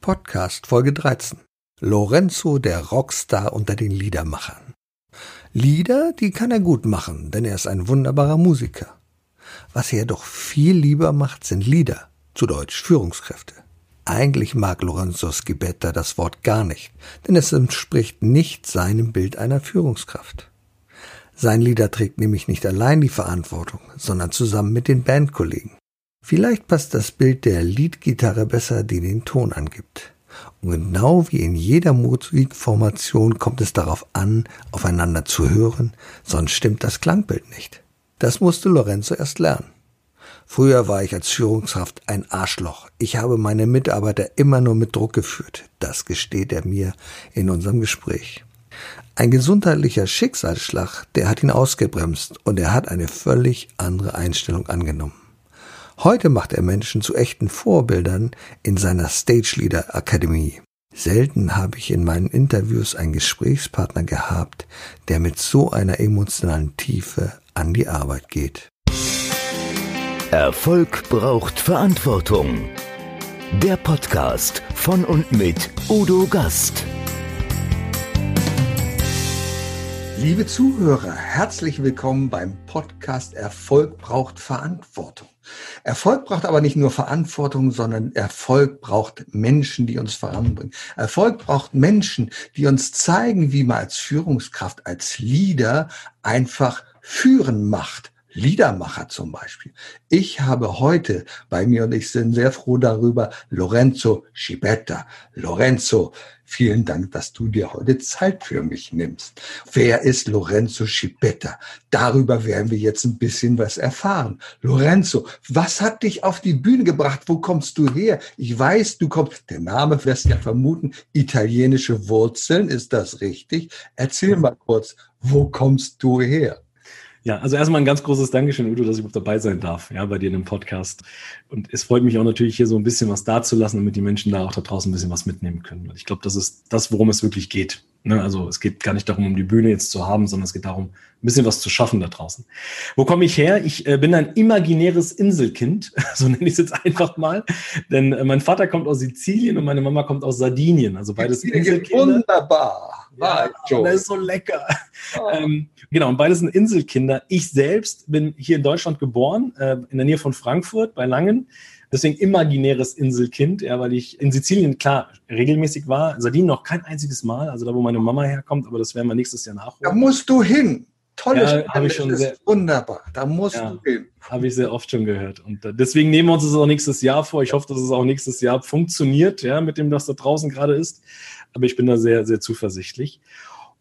Podcast Folge 13. Lorenzo der Rockstar unter den Liedermachern. Lieder, die kann er gut machen, denn er ist ein wunderbarer Musiker. Was er doch viel lieber macht, sind Lieder, zu Deutsch Führungskräfte. Eigentlich mag Lorenzo Schibetta das Wort gar nicht, denn es entspricht nicht seinem Bild einer Führungskraft. Sein Lieder trägt nämlich nicht allein die Verantwortung, sondern zusammen mit den Bandkollegen. Vielleicht passt das Bild der Leadgitarre besser, die den Ton angibt. Und genau wie in jeder Musikformation kommt es darauf an, aufeinander zu hören, sonst stimmt das Klangbild nicht. Das musste Lorenzo erst lernen. Früher war ich als Führungskraft ein Arschloch. Ich habe meine Mitarbeiter immer nur mit Druck geführt. Das gesteht er mir in unserem Gespräch. Ein gesundheitlicher Schicksalsschlag, der hat ihn ausgebremst und er hat eine völlig andere Einstellung angenommen. Heute macht er Menschen zu echten Vorbildern in seiner Stage Leader Akademie. Selten habe ich in meinen Interviews einen Gesprächspartner gehabt, der mit so einer emotionalen Tiefe an die Arbeit geht. Erfolg braucht Verantwortung. Der Podcast von und mit Udo Gast. Liebe Zuhörer, herzlich willkommen beim Podcast Erfolg braucht Verantwortung. Erfolg braucht aber nicht nur Verantwortung, sondern Erfolg braucht Menschen, die uns voranbringen. Erfolg braucht Menschen, die uns zeigen, wie man als Führungskraft, als Leader einfach führen macht. Liedermacher zum Beispiel. Ich habe heute bei mir und ich bin sehr froh darüber Lorenzo Schibetta. Lorenzo, vielen Dank, dass du dir heute Zeit für mich nimmst. Wer ist Lorenzo Schibetta? Darüber werden wir jetzt ein bisschen was erfahren. Lorenzo, was hat dich auf die Bühne gebracht? Wo kommst du her? Ich weiß, du kommst, der Name lässt ja vermuten, italienische Wurzeln, ist das richtig? Erzähl mal kurz, wo kommst du her? Ja, also erstmal ein ganz großes Dankeschön, Udo, dass ich überhaupt dabei sein darf, ja, bei dir in dem Podcast. Und es freut mich auch natürlich, hier so ein bisschen was dazulassen, damit die Menschen da auch da draußen ein bisschen was mitnehmen können. Ich glaube, das ist das, worum es wirklich geht. Ne? Also es geht gar nicht darum, um die Bühne jetzt zu haben, sondern es geht darum, ein bisschen was zu schaffen da draußen. Wo komme ich her? Ich äh, bin ein imaginäres Inselkind, so nenne ich es jetzt einfach mal. Denn äh, mein Vater kommt aus Sizilien und meine Mama kommt aus Sardinien. Also beides Inselkinder. Wunderbar. Ja, das ist so lecker. Oh. Ähm, genau, und beides sind Inselkinder. Ich selbst bin hier in Deutschland geboren, äh, in der Nähe von Frankfurt bei Langen. Deswegen imaginäres Inselkind, ja, weil ich in Sizilien klar regelmäßig war, Sardinien noch kein einziges Mal, also da, wo meine Mama herkommt, aber das werden wir nächstes Jahr nachholen. Da musst du hin. Tolles ja, ich schon sehr, wunderbar. Da musst ja, du hin. Habe ich sehr oft schon gehört. Und äh, deswegen nehmen wir uns das auch nächstes Jahr vor. Ich hoffe, dass es auch nächstes Jahr funktioniert, ja, mit dem, was da draußen gerade ist aber ich bin da sehr, sehr zuversichtlich.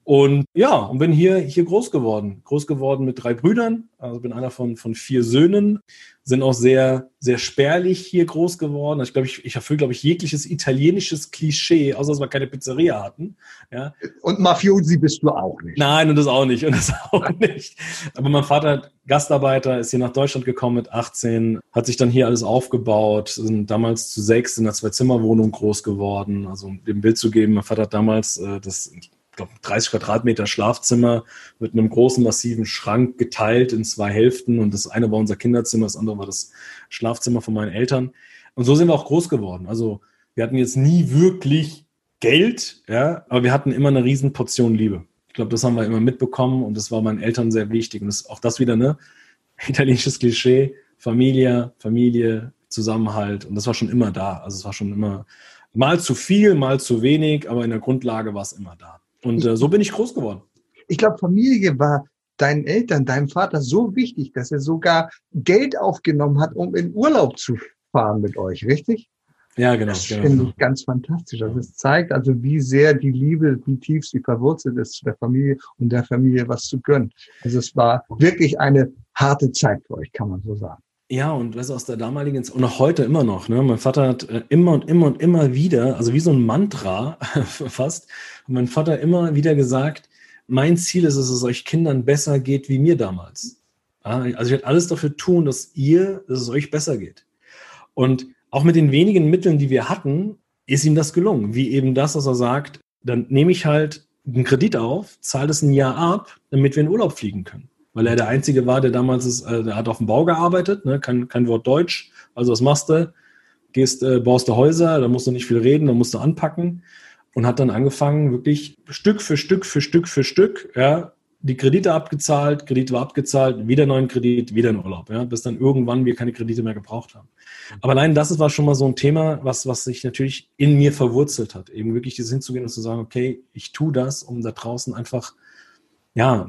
Und ja, und bin hier, hier groß geworden. Groß geworden mit drei Brüdern. Also bin einer von, von vier Söhnen. Sind auch sehr, sehr spärlich hier groß geworden. Also ich glaube, ich, ich erfülle, glaube ich, jegliches italienisches Klischee, außer dass wir keine Pizzeria hatten. Ja. Und Mafiosi bist du auch nicht. Nein, und das auch nicht. Und das auch nicht. Aber mein Vater, Gastarbeiter, ist hier nach Deutschland gekommen mit 18, hat sich dann hier alles aufgebaut, sind damals zu sechs in einer Zwei-Zimmer-Wohnung groß geworden. Also um dem Bild zu geben, mein Vater hat damals äh, das glaube, 30 Quadratmeter Schlafzimmer mit einem großen, massiven Schrank geteilt in zwei Hälften. Und das eine war unser Kinderzimmer, das andere war das Schlafzimmer von meinen Eltern. Und so sind wir auch groß geworden. Also wir hatten jetzt nie wirklich Geld, ja, aber wir hatten immer eine riesen Portion Liebe. Ich glaube, das haben wir immer mitbekommen und das war meinen Eltern sehr wichtig. Und das, auch das wieder, ne? Italienisches Klischee, Familie, Familie, Zusammenhalt. Und das war schon immer da. Also es war schon immer mal zu viel, mal zu wenig, aber in der Grundlage war es immer da. Und äh, so bin ich groß geworden. Ich glaube, Familie war deinen Eltern, deinem Vater so wichtig, dass er sogar Geld aufgenommen hat, um in Urlaub zu fahren mit euch, richtig? Ja, genau. Das genau. finde ich ganz fantastisch. Also es zeigt also, wie sehr die Liebe, wie tief sie verwurzelt ist zu der Familie und der Familie was zu gönnen. Also es war wirklich eine harte Zeit für euch, kann man so sagen. Ja, und weißt du, aus der damaligen und auch heute immer noch, ne? Mein Vater hat äh, immer und immer und immer wieder, also wie so ein Mantra fast, mein Vater immer wieder gesagt, mein Ziel ist es, dass es euch Kindern besser geht wie mir damals. Also ich werde alles dafür tun, dass ihr, dass es euch besser geht. Und auch mit den wenigen Mitteln, die wir hatten, ist ihm das gelungen. Wie eben das, dass er sagt, dann nehme ich halt einen Kredit auf, zahle das ein Jahr ab, damit wir in Urlaub fliegen können weil er der Einzige war, der damals ist, äh, der hat auf dem Bau gearbeitet, ne? kein, kein Wort Deutsch. Also was machst du? gehst, äh, baust du Häuser, da musst du nicht viel reden, da musst du anpacken und hat dann angefangen, wirklich Stück für Stück für Stück für Stück, ja, die Kredite abgezahlt, Kredite war abgezahlt, wieder neuen Kredit, wieder in Urlaub, ja, bis dann irgendwann wir keine Kredite mehr gebraucht haben. Aber allein das war schon mal so ein Thema, was, was sich natürlich in mir verwurzelt hat, eben wirklich dieses hinzugehen und zu sagen, okay, ich tue das, um da draußen einfach, ja,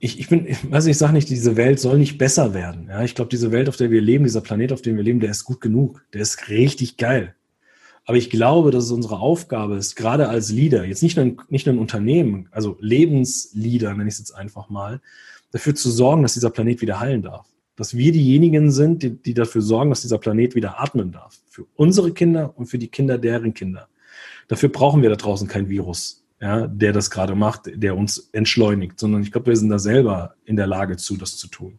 ich, ich bin, ich nicht, ich sage nicht, diese Welt soll nicht besser werden. Ja, ich glaube, diese Welt, auf der wir leben, dieser Planet, auf dem wir leben, der ist gut genug. Der ist richtig geil. Aber ich glaube, dass es unsere Aufgabe ist, gerade als Leader, jetzt nicht nur, ein, nicht nur ein Unternehmen, also Lebensleader, nenne ich es jetzt einfach mal, dafür zu sorgen, dass dieser Planet wieder heilen darf. Dass wir diejenigen sind, die, die dafür sorgen, dass dieser Planet wieder atmen darf. Für unsere Kinder und für die Kinder deren Kinder. Dafür brauchen wir da draußen kein Virus, ja, der das gerade macht, der uns entschleunigt, sondern ich glaube, wir sind da selber in der Lage zu, das zu tun.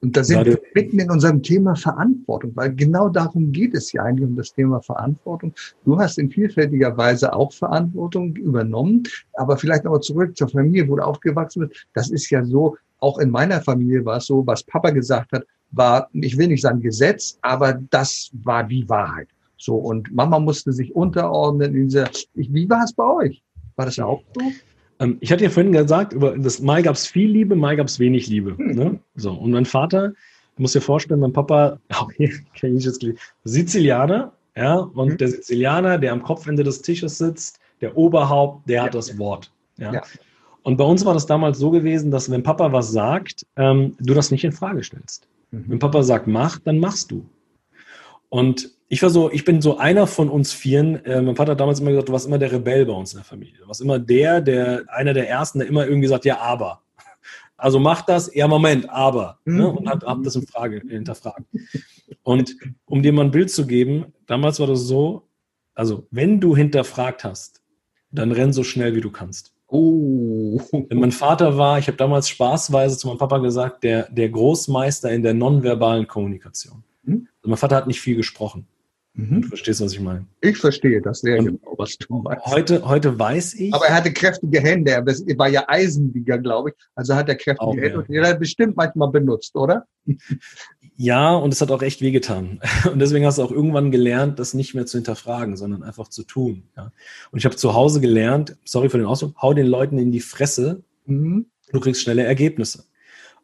Und da sind wir mitten in unserem Thema Verantwortung, weil genau darum geht es ja eigentlich um das Thema Verantwortung. Du hast in vielfältiger Weise auch Verantwortung übernommen, aber vielleicht nochmal zurück zur Familie, wo du aufgewachsen bist. Das ist ja so, auch in meiner Familie war es so, was Papa gesagt hat, war, ich will nicht sagen Gesetz, aber das war die Wahrheit. So, und Mama musste sich unterordnen in dieser, wie war es bei euch? War das auch so? Ähm, ich hatte ja vorhin gesagt, über das Mal gab es viel Liebe, mal gab es wenig Liebe. Hm. Ne? So, und mein Vater, du musst dir vorstellen, mein Papa, auch hier kenne ich jetzt Sizilianer, ja, und mhm. der Sizilianer, der am Kopfende des Tisches sitzt, der Oberhaupt, der ja, hat das ja. Wort. Ja? ja? Und bei uns war das damals so gewesen, dass wenn Papa was sagt, ähm, du das nicht in Frage stellst. Mhm. Wenn Papa sagt, mach, dann machst du. Und ich war so, ich bin so einer von uns Vieren. Äh, mein Vater hat damals immer gesagt, du warst immer der Rebell bei uns in der Familie. Du warst immer der, der, einer der Ersten, der immer irgendwie sagt, ja, aber. Also mach das, ja, Moment, aber. Ne? Mhm. Und hat, hat das in Frage, hinterfragt. Und um dir mal ein Bild zu geben, damals war das so, also wenn du hinterfragt hast, dann renn so schnell, wie du kannst. Oh. Wenn mein Vater war, ich habe damals spaßweise zu meinem Papa gesagt, der, der Großmeister in der nonverbalen Kommunikation. Hm? Also mein Vater hat nicht viel gesprochen. Mhm. Du verstehst, was ich meine. Ich verstehe das sehr und genau, was du meinst. Heute, heute weiß ich. Aber er hatte kräftige Hände. Er war ja Eisenbieger, glaube ich. Also hat er kräftige auch, Hände. Ja. Und er hat bestimmt manchmal benutzt, oder? Ja, und es hat auch echt wehgetan. Und deswegen hast du auch irgendwann gelernt, das nicht mehr zu hinterfragen, sondern einfach zu tun. Ja. Und ich habe zu Hause gelernt, sorry für den Ausdruck, hau den Leuten in die Fresse, mhm. du kriegst schnelle Ergebnisse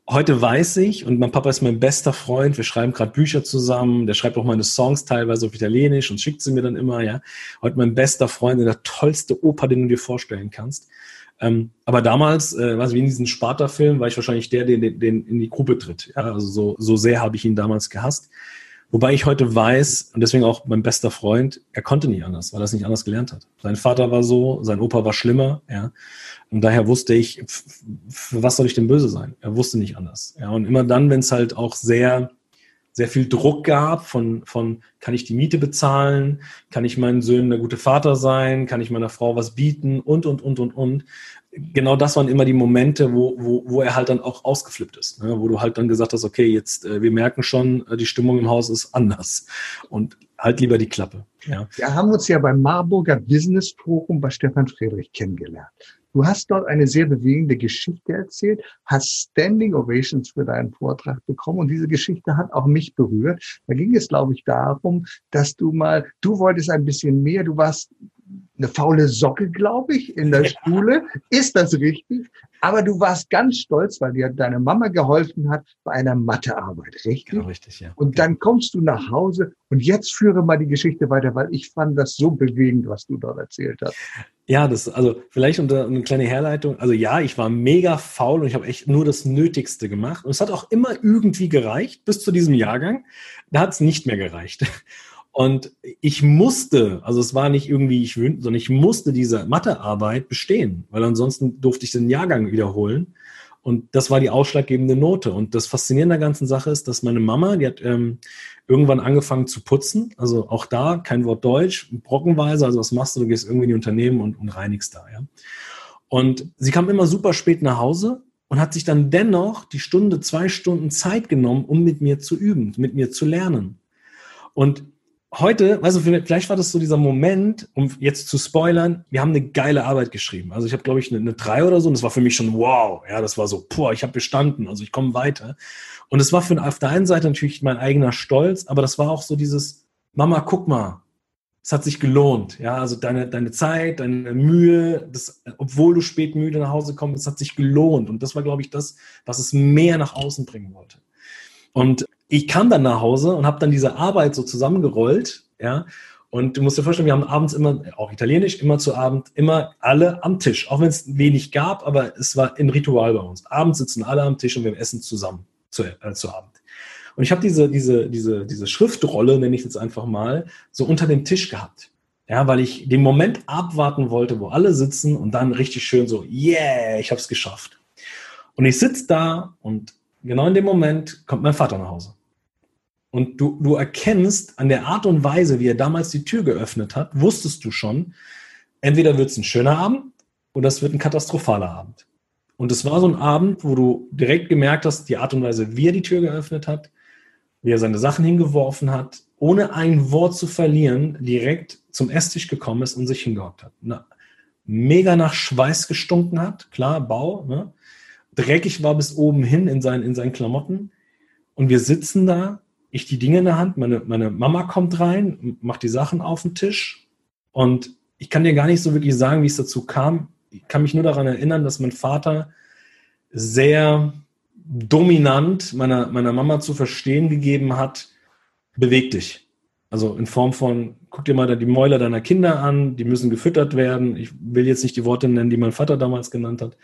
heute weiß ich, und mein Papa ist mein bester Freund, wir schreiben gerade Bücher zusammen, der schreibt auch meine Songs teilweise auf Italienisch und schickt sie mir dann immer, ja. Heute mein bester Freund, der tollste Opa, den du dir vorstellen kannst. Ähm, aber damals, äh, was wie in diesem Sparta-Film, war ich wahrscheinlich der, der den, den in die Gruppe tritt. Ja? Also so, so sehr habe ich ihn damals gehasst. Wobei ich heute weiß, und deswegen auch mein bester Freund, er konnte nicht anders, weil er es nicht anders gelernt hat. Sein Vater war so, sein Opa war schlimmer, ja. Und daher wusste ich, für was soll ich denn böse sein? Er wusste nicht anders. Ja, und immer dann, wenn es halt auch sehr, sehr viel Druck gab von, von, kann ich die Miete bezahlen? Kann ich meinen Söhnen der gute Vater sein? Kann ich meiner Frau was bieten? Und, und, und, und, und genau das waren immer die Momente, wo, wo, wo er halt dann auch ausgeflippt ist, ne? wo du halt dann gesagt hast, okay, jetzt, äh, wir merken schon, äh, die Stimmung im Haus ist anders und halt lieber die Klappe. Ja. Wir haben uns ja beim Marburger Business Forum bei Stefan Friedrich kennengelernt. Du hast dort eine sehr bewegende Geschichte erzählt, hast Standing Ovations für deinen Vortrag bekommen und diese Geschichte hat auch mich berührt. Da ging es, glaube ich, darum, dass du mal, du wolltest ein bisschen mehr, du warst eine faule Socke, glaube ich, in der. Schule. Ist das richtig? Aber du warst ganz stolz, weil dir deine Mama geholfen hat bei einer Mathearbeit, richtig? Genau, richtig, ja. Und dann kommst du nach Hause und jetzt führe mal die Geschichte weiter, weil ich fand das so bewegend, was du dort erzählt hast. Ja, das, also vielleicht unter eine kleine Herleitung. Also ja, ich war mega faul und ich habe echt nur das Nötigste gemacht. Und es hat auch immer irgendwie gereicht, bis zu diesem Jahrgang. Da hat es nicht mehr gereicht. Und ich musste, also es war nicht irgendwie ich wünschte, sondern ich musste diese Mathearbeit bestehen, weil ansonsten durfte ich den Jahrgang wiederholen. Und das war die ausschlaggebende Note. Und das Faszinierende der ganzen Sache ist, dass meine Mama, die hat ähm, irgendwann angefangen zu putzen. Also auch da kein Wort Deutsch, brockenweise. Also was machst du? Du gehst irgendwie in die Unternehmen und, und reinigst da. Ja. Und sie kam immer super spät nach Hause und hat sich dann dennoch die Stunde, zwei Stunden Zeit genommen, um mit mir zu üben, mit mir zu lernen. Und heute, also vielleicht war das so dieser Moment, um jetzt zu spoilern, wir haben eine geile Arbeit geschrieben. Also ich habe, glaube ich, eine, eine 3 oder so und das war für mich schon wow. Ja, das war so, boah, ich habe bestanden, also ich komme weiter. Und es war für auf der einen Seite natürlich mein eigener Stolz, aber das war auch so dieses, Mama, guck mal, es hat sich gelohnt. Ja, also deine, deine Zeit, deine Mühe, das, obwohl du spät müde nach Hause kommst, es hat sich gelohnt. Und das war, glaube ich, das, was es mehr nach außen bringen wollte. Und ich kam dann nach Hause und habe dann diese Arbeit so zusammengerollt, ja. Und du musst dir vorstellen, wir haben abends immer, auch italienisch, immer zu Abend, immer alle am Tisch. Auch wenn es wenig gab, aber es war ein Ritual bei uns. Abends sitzen alle am Tisch und wir essen zusammen zu, äh, zu Abend. Und ich habe diese, diese, diese, diese Schriftrolle, nenne ich jetzt einfach mal, so unter dem Tisch gehabt. Ja, weil ich den Moment abwarten wollte, wo alle sitzen und dann richtig schön so, yeah, ich habe es geschafft. Und ich sitze da und genau in dem Moment kommt mein Vater nach Hause. Und du, du erkennst an der Art und Weise, wie er damals die Tür geöffnet hat, wusstest du schon, entweder wird es ein schöner Abend oder es wird ein katastrophaler Abend. Und es war so ein Abend, wo du direkt gemerkt hast, die Art und Weise, wie er die Tür geöffnet hat, wie er seine Sachen hingeworfen hat, ohne ein Wort zu verlieren, direkt zum Esstisch gekommen ist und sich hingehockt hat. Na, mega nach Schweiß gestunken hat, klar, Bau, ne? dreckig war bis oben hin in seinen, in seinen Klamotten. Und wir sitzen da, ich die Dinge in der Hand, meine, meine Mama kommt rein, macht die Sachen auf den Tisch und ich kann dir gar nicht so wirklich sagen, wie es dazu kam. Ich kann mich nur daran erinnern, dass mein Vater sehr dominant meiner, meiner Mama zu verstehen gegeben hat, beweg dich. Also in Form von, guck dir mal die Mäuler deiner Kinder an, die müssen gefüttert werden. Ich will jetzt nicht die Worte nennen, die mein Vater damals genannt hat,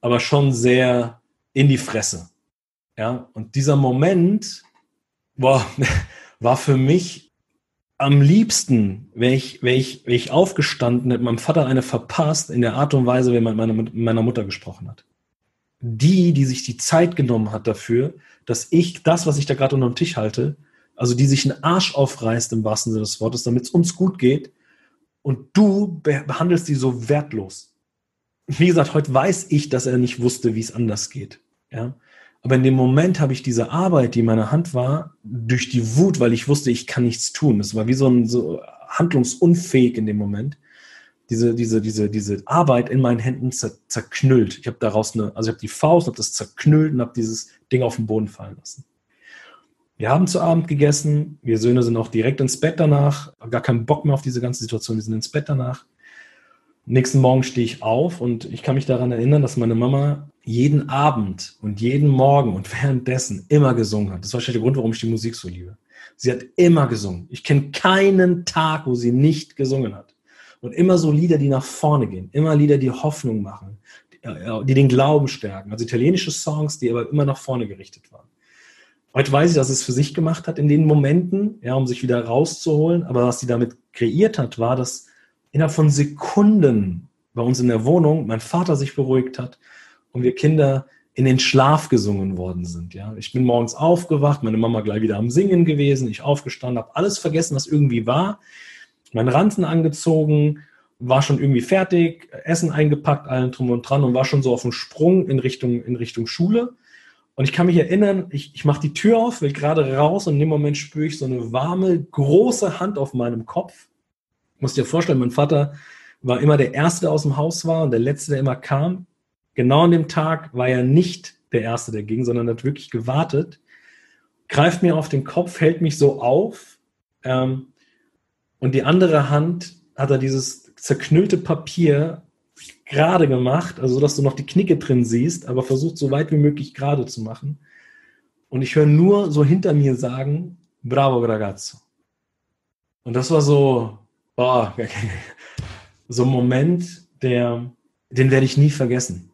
aber schon sehr in die Fresse. Ja, und dieser Moment, boah, war für mich am liebsten, wäre ich, wär ich, wär ich aufgestanden, hätte meinem Vater eine verpasst in der Art und Weise, wie man mit meiner Mutter gesprochen hat die, die sich die Zeit genommen hat dafür, dass ich das, was ich da gerade unter dem Tisch halte, also die sich einen Arsch aufreißt im wahrsten Sinne des Wortes, damit es uns gut geht, und du behandelst die so wertlos. Wie gesagt, heute weiß ich, dass er nicht wusste, wie es anders geht. Ja? Aber in dem Moment habe ich diese Arbeit, die in meiner Hand war, durch die Wut, weil ich wusste, ich kann nichts tun. Das war wie so ein so handlungsunfähig in dem Moment diese, diese, diese, diese Arbeit in meinen Händen zer, zerknüllt. Ich habe daraus eine, also ich habe die Faust, habe das zerknüllt und habe dieses Ding auf den Boden fallen lassen. Wir haben zu Abend gegessen, wir Söhne sind auch direkt ins Bett danach, gar keinen Bock mehr auf diese ganze Situation, wir sind ins Bett danach. Nächsten Morgen stehe ich auf und ich kann mich daran erinnern, dass meine Mama jeden Abend und jeden Morgen und währenddessen immer gesungen hat. Das war der Grund, warum ich die Musik so liebe. Sie hat immer gesungen. Ich kenne keinen Tag, wo sie nicht gesungen hat. Und immer so Lieder, die nach vorne gehen, immer Lieder, die Hoffnung machen, die, die den Glauben stärken. Also italienische Songs, die aber immer nach vorne gerichtet waren. Heute weiß ich, dass es für sich gemacht hat in den Momenten, ja, um sich wieder rauszuholen. Aber was sie damit kreiert hat, war, dass innerhalb von Sekunden bei uns in der Wohnung mein Vater sich beruhigt hat und wir Kinder in den Schlaf gesungen worden sind. Ja, ich bin morgens aufgewacht, meine Mama gleich wieder am Singen gewesen, ich aufgestanden, habe alles vergessen, was irgendwie war meinen Ranzen angezogen, war schon irgendwie fertig, Essen eingepackt, allen drum und dran und war schon so auf dem Sprung in Richtung, in Richtung Schule. Und ich kann mich erinnern, ich, ich mache die Tür auf, will gerade raus und in dem Moment spüre ich so eine warme, große Hand auf meinem Kopf. Muss dir vorstellen, mein Vater war immer der Erste, der aus dem Haus war und der Letzte, der immer kam. Genau an dem Tag war er nicht der Erste, der ging, sondern hat wirklich gewartet, greift mir auf den Kopf, hält mich so auf ähm, und die andere Hand hat er dieses zerknüllte Papier gerade gemacht, also dass du noch die Knicke drin siehst, aber versucht so weit wie möglich gerade zu machen. Und ich höre nur so hinter mir sagen, bravo ragazzo. Und das war so, boah, so ein Moment, der, den werde ich nie vergessen.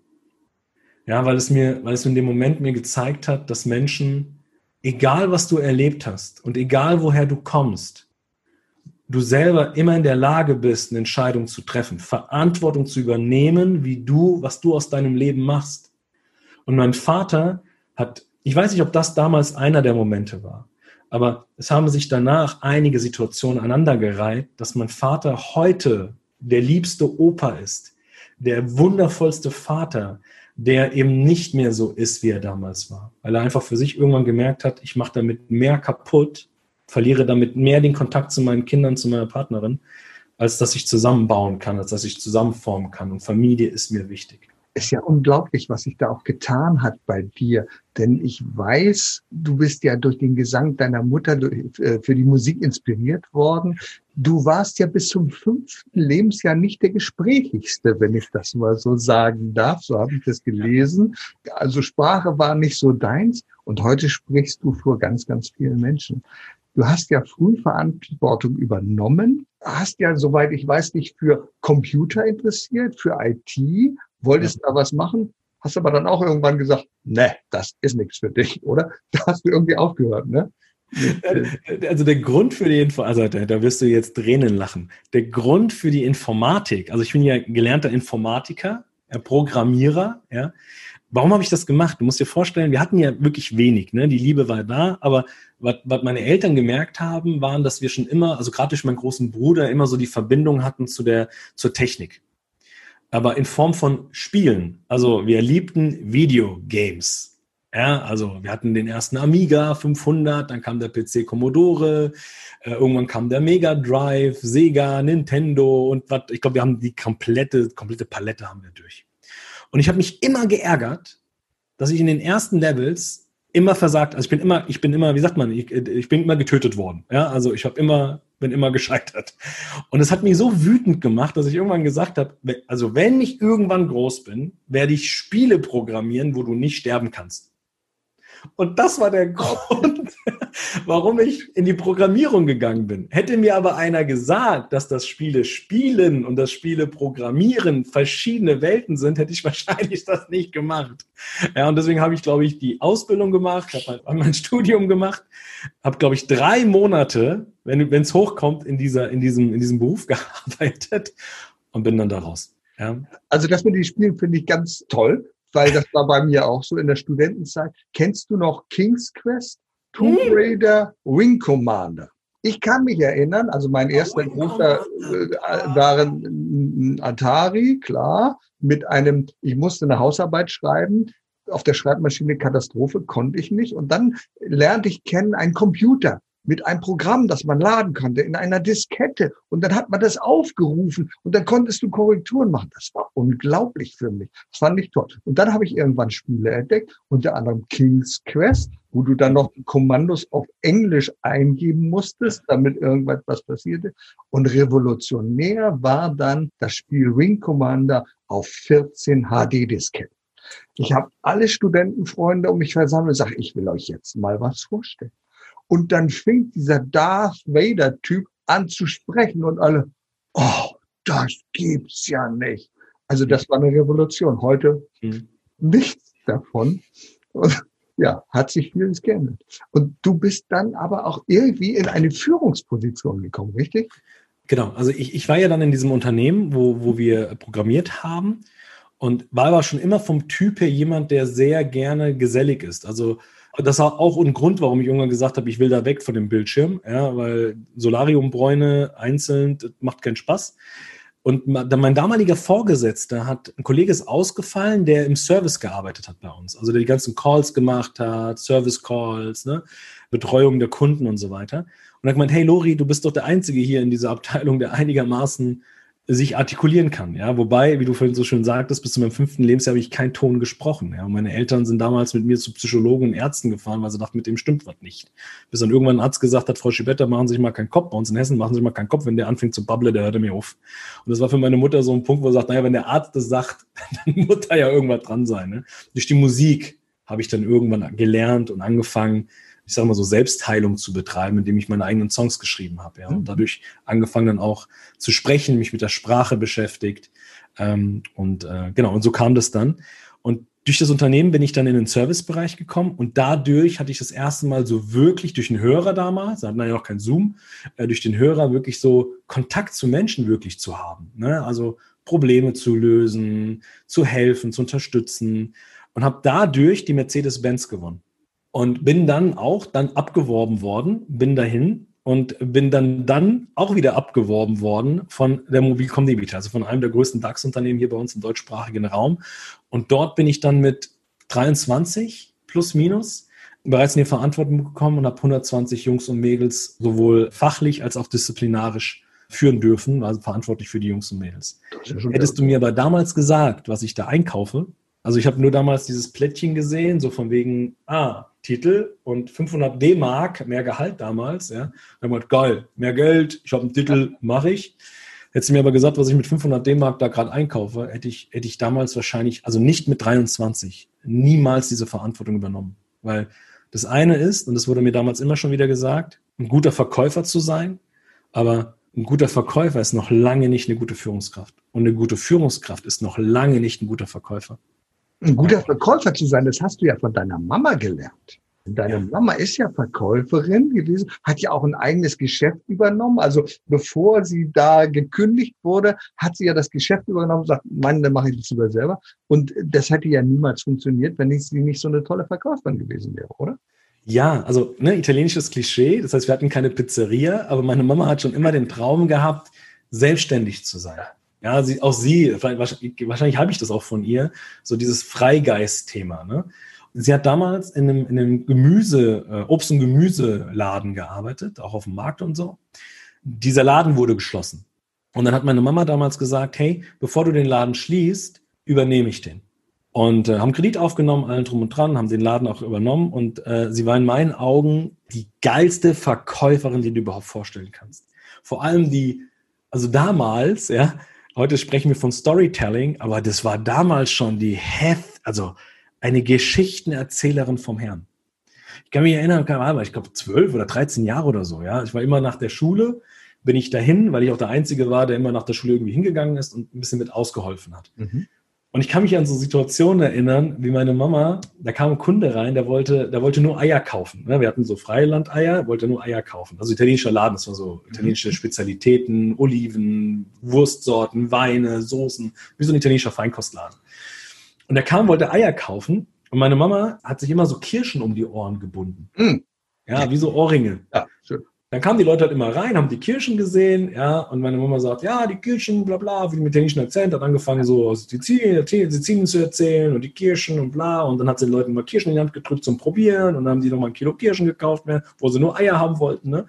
Ja, weil es mir, weil es in dem Moment mir gezeigt hat, dass Menschen, egal was du erlebt hast und egal woher du kommst, du selber immer in der Lage bist, eine Entscheidung zu treffen, Verantwortung zu übernehmen, wie du, was du aus deinem Leben machst. Und mein Vater hat, ich weiß nicht, ob das damals einer der Momente war, aber es haben sich danach einige Situationen aneinandergereiht, dass mein Vater heute der liebste Opa ist, der wundervollste Vater, der eben nicht mehr so ist, wie er damals war, weil er einfach für sich irgendwann gemerkt hat, ich mache damit mehr kaputt, verliere damit mehr den Kontakt zu meinen Kindern, zu meiner Partnerin, als dass ich zusammenbauen kann, als dass ich zusammenformen kann. Und Familie ist mir wichtig. Ist ja unglaublich, was sich da auch getan hat bei dir. Denn ich weiß, du bist ja durch den Gesang deiner Mutter äh, für die Musik inspiriert worden. Du warst ja bis zum fünften Lebensjahr nicht der gesprächigste, wenn ich das mal so sagen darf. So habe ich das gelesen. Also Sprache war nicht so deins. Und heute sprichst du vor ganz, ganz vielen Menschen. Du hast ja früh Verantwortung übernommen, hast ja, soweit ich weiß, dich für Computer interessiert, für IT, wolltest ja. da was machen, hast aber dann auch irgendwann gesagt, ne, das ist nichts für dich, oder? Da hast du irgendwie aufgehört, ne? Also der Grund für die Info, also da, da wirst du jetzt Tränen lachen. Der Grund für die Informatik, also ich bin ja gelernter Informatiker, Programmierer, ja. Warum habe ich das gemacht? Du musst dir vorstellen, wir hatten ja wirklich wenig, ne? Die Liebe war da, aber was, was meine Eltern gemerkt haben, waren, dass wir schon immer, also gerade durch meinen großen Bruder, immer so die Verbindung hatten zu der, zur Technik. Aber in Form von Spielen. Also wir liebten Videogames. Ja, also wir hatten den ersten Amiga 500, dann kam der PC Commodore, äh, irgendwann kam der Mega Drive, Sega, Nintendo und was. Ich glaube, wir haben die komplette, komplette Palette haben wir durch. Und ich habe mich immer geärgert, dass ich in den ersten Levels immer versagt. Also ich bin immer, ich bin immer, wie sagt man, ich, ich bin immer getötet worden. Ja, also ich habe immer, bin immer gescheitert. Und es hat mich so wütend gemacht, dass ich irgendwann gesagt habe, also wenn ich irgendwann groß bin, werde ich Spiele programmieren, wo du nicht sterben kannst. Und das war der Grund, warum ich in die Programmierung gegangen bin. Hätte mir aber einer gesagt, dass das Spiele spielen und das Spiele programmieren verschiedene Welten sind, hätte ich wahrscheinlich das nicht gemacht. Ja, und deswegen habe ich, glaube ich, die Ausbildung gemacht, habe mein, mein Studium gemacht, habe, glaube ich, drei Monate, wenn es hochkommt, in, dieser, in, diesem, in diesem Beruf gearbeitet und bin dann da raus. Ja. Also das mit den Spielen finde ich ganz toll weil das war bei mir auch so in der Studentenzeit. Kennst du noch King's Quest, Tomb. Raider, Wing Commander? Ich kann mich erinnern, also mein erster großer äh, war ein Atari, klar, mit einem, ich musste eine Hausarbeit schreiben, auf der Schreibmaschine Katastrophe konnte ich nicht. Und dann lernte ich kennen einen Computer mit einem Programm, das man laden konnte, in einer Diskette. Und dann hat man das aufgerufen und dann konntest du Korrekturen machen. Das war unglaublich für mich. Das fand ich toll. Und dann habe ich irgendwann Spiele entdeckt, unter anderem King's Quest, wo du dann noch Kommandos auf Englisch eingeben musstest, damit irgendwas passierte. Und revolutionär war dann das Spiel Ring Commander auf 14 HD-Disketten. Ich habe alle Studentenfreunde um mich versammelt und sage, ich will euch jetzt mal was vorstellen. Und dann fängt dieser Darth Vader-Typ an zu sprechen und alle, oh, das gibt's ja nicht. Also das war eine Revolution. Heute mhm. nichts davon. Und ja, hat sich vieles geändert. Und du bist dann aber auch irgendwie in eine Führungsposition gekommen, richtig? Genau, also ich, ich war ja dann in diesem Unternehmen, wo, wo wir programmiert haben und war aber schon immer vom Typ her jemand, der sehr gerne gesellig ist. Also das war auch ein Grund, warum ich irgendwann gesagt habe, ich will da weg von dem Bildschirm, ja, weil Solariumbräune einzeln macht keinen Spaß. Und mein damaliger Vorgesetzter hat, ein Kollege ist ausgefallen, der im Service gearbeitet hat bei uns. Also der die ganzen Calls gemacht hat, Service Calls, ne, Betreuung der Kunden und so weiter. Und er hat gemeint, hey Lori, du bist doch der Einzige hier in dieser Abteilung, der einigermaßen sich artikulieren kann. Ja, wobei, wie du vorhin so schön sagtest, bis zu meinem fünften Lebensjahr habe ich keinen Ton gesprochen. Ja, und meine Eltern sind damals mit mir zu Psychologen und Ärzten gefahren, weil sie dachten, mit dem stimmt was nicht. Bis dann irgendwann ein Arzt gesagt hat, Frau Schibetta, machen Sie sich mal keinen Kopf. Bei uns in Hessen machen Sie sich mal keinen Kopf. Wenn der anfängt zu babbeln, der hört er mir auf. Und das war für meine Mutter so ein Punkt, wo sie sagt, naja, wenn der Arzt das sagt, dann muss da ja irgendwas dran sein. Ne? Durch die Musik habe ich dann irgendwann gelernt und angefangen, ich sage mal so, Selbstheilung zu betreiben, indem ich meine eigenen Songs geschrieben habe. Ja, und mhm. dadurch angefangen dann auch zu sprechen, mich mit der Sprache beschäftigt. Ähm, und äh, genau, und so kam das dann. Und durch das Unternehmen bin ich dann in den Servicebereich gekommen und dadurch hatte ich das erste Mal so wirklich durch den Hörer damals, da hatten wir ja noch kein Zoom, äh, durch den Hörer wirklich so Kontakt zu Menschen wirklich zu haben. Ne? Also Probleme zu lösen, zu helfen, zu unterstützen und habe dadurch die Mercedes-Benz gewonnen. Und bin dann auch dann abgeworben worden, bin dahin und bin dann dann auch wieder abgeworben worden von der Mobilcom Debitel, also von einem der größten DAX-Unternehmen hier bei uns im deutschsprachigen Raum. Und dort bin ich dann mit 23 plus minus bereits in die Verantwortung gekommen und habe 120 Jungs und Mädels sowohl fachlich als auch disziplinarisch führen dürfen, war verantwortlich für die Jungs und Mädels. Hättest du mir aber damals gesagt, was ich da einkaufe, also ich habe nur damals dieses Plättchen gesehen, so von wegen, ah, Titel und 500 D-Mark, mehr Gehalt damals, ja. Dann habe ich geil, mehr Geld, ich habe einen Titel, mache ich. Hättest du mir aber gesagt, was ich mit 500 D-Mark da gerade einkaufe, hätte ich, hätte ich damals wahrscheinlich, also nicht mit 23, niemals diese Verantwortung übernommen. Weil das eine ist, und das wurde mir damals immer schon wieder gesagt, ein guter Verkäufer zu sein, aber ein guter Verkäufer ist noch lange nicht eine gute Führungskraft. Und eine gute Führungskraft ist noch lange nicht ein guter Verkäufer. Ein guter Verkäufer zu sein, das hast du ja von deiner Mama gelernt. Deine ja. Mama ist ja Verkäuferin gewesen, hat ja auch ein eigenes Geschäft übernommen. Also bevor sie da gekündigt wurde, hat sie ja das Geschäft übernommen und sagt, Mann, dann mache ich das lieber selber. Und das hätte ja niemals funktioniert, wenn sie nicht so eine tolle Verkäuferin gewesen wäre, oder? Ja, also ne, italienisches Klischee. Das heißt, wir hatten keine Pizzeria, aber meine Mama hat schon immer den Traum gehabt, selbstständig zu sein. Ja, sie, auch sie, wahrscheinlich, wahrscheinlich habe ich das auch von ihr, so dieses Freigeist-Thema. Ne? Sie hat damals in einem, in einem Gemüse, äh, Obst- und Gemüseladen gearbeitet, auch auf dem Markt und so. Dieser Laden wurde geschlossen. Und dann hat meine Mama damals gesagt, hey, bevor du den Laden schließt, übernehme ich den. Und äh, haben Kredit aufgenommen, allen drum und dran, haben den Laden auch übernommen. Und äh, sie war in meinen Augen die geilste Verkäuferin, die du überhaupt vorstellen kannst. Vor allem die, also damals, ja, heute sprechen wir von Storytelling, aber das war damals schon die Heft, also eine Geschichtenerzählerin vom Herrn. Ich kann mich erinnern, ich glaube zwölf oder 13 Jahre oder so, ja. Ich war immer nach der Schule, bin ich dahin, weil ich auch der Einzige war, der immer nach der Schule irgendwie hingegangen ist und ein bisschen mit ausgeholfen hat. Mhm. Und ich kann mich an so Situationen erinnern, wie meine Mama, da kam ein Kunde rein, der wollte, der wollte nur Eier kaufen. Ne? Wir hatten so Freilandeier, wollte nur Eier kaufen. Also italienischer Laden, das war so italienische Spezialitäten, Oliven, Wurstsorten, Weine, Soßen, wie so ein italienischer Feinkostladen. Und er kam, wollte Eier kaufen und meine Mama hat sich immer so Kirschen um die Ohren gebunden. Mm. Ja, wie so Ohrringe. Ja, schön. Dann kamen die Leute halt immer rein, haben die Kirschen gesehen, ja, und meine Mama sagt, ja, die Kirschen, bla bla, wie mit italienischen Akzent, hat angefangen so Sizilien, Sizilien zu erzählen und die Kirschen und bla, und dann hat sie den Leuten mal Kirschen in die Hand gedrückt zum Probieren und dann haben die nochmal ein Kilo Kirschen gekauft, mehr, wo sie nur Eier haben wollten, ne,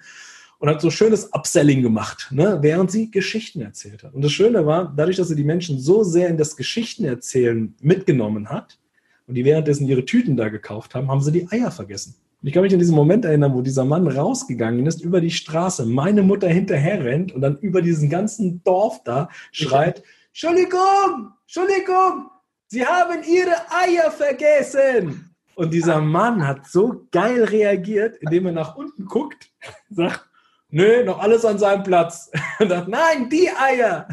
und hat so schönes Upselling gemacht, ne, während sie Geschichten erzählt hat. Und das Schöne war, dadurch, dass sie die Menschen so sehr in das Geschichtenerzählen mitgenommen hat und die währenddessen ihre Tüten da gekauft haben, haben sie die Eier vergessen. Ich kann mich an diesen Moment erinnern, wo dieser Mann rausgegangen ist, über die Straße, meine Mutter hinterher rennt und dann über diesen ganzen Dorf da schreit, Entschuldigung, Entschuldigung, Sie haben Ihre Eier vergessen. Und dieser Mann hat so geil reagiert, indem er nach unten guckt, sagt, nö, noch alles an seinem Platz. Und sagt, nein, die Eier.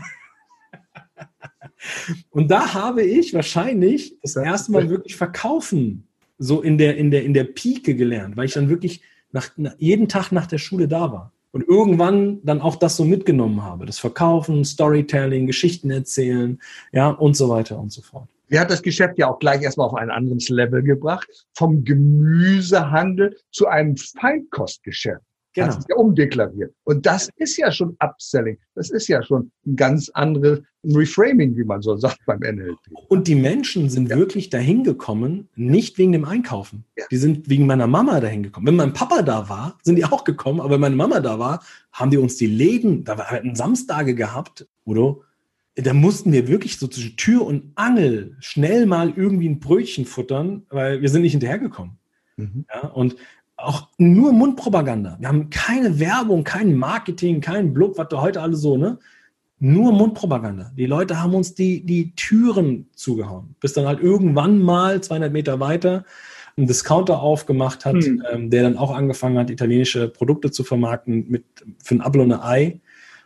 Und da habe ich wahrscheinlich das erste Mal wirklich verkaufen so in der, in der, in der Pike gelernt, weil ich dann wirklich nach, jeden Tag nach der Schule da war. Und irgendwann dann auch das so mitgenommen habe. Das Verkaufen, Storytelling, Geschichten erzählen, ja, und so weiter und so fort. Wir hat das Geschäft ja auch gleich erstmal auf ein anderes Level gebracht. Vom Gemüsehandel zu einem Feinkostgeschäft. Genau. Hat sich ja umdeklariert. Und das ist ja schon Upselling. Das ist ja schon ein ganz anderes Reframing, wie man so sagt beim NLP. Und die Menschen sind ja. wirklich dahin gekommen, nicht wegen dem Einkaufen. Ja. Die sind wegen meiner Mama dahin gekommen. Wenn mein Papa da war, sind die auch gekommen. Aber wenn meine Mama da war, haben die uns die Läden, da halt Samstage gehabt, oder? Da mussten wir wirklich so zwischen Tür und Angel schnell mal irgendwie ein Brötchen futtern, weil wir sind nicht hinterhergekommen. Mhm. Ja, und auch nur Mundpropaganda. Wir haben keine Werbung, kein Marketing, kein Blog, was da heute alles so, ne? Nur Mundpropaganda. Die Leute haben uns die, die Türen zugehauen, bis dann halt irgendwann mal 200 Meter weiter ein Discounter aufgemacht hat, hm. ähm, der dann auch angefangen hat, italienische Produkte zu vermarkten mit, für ein Apfel und ein Ei.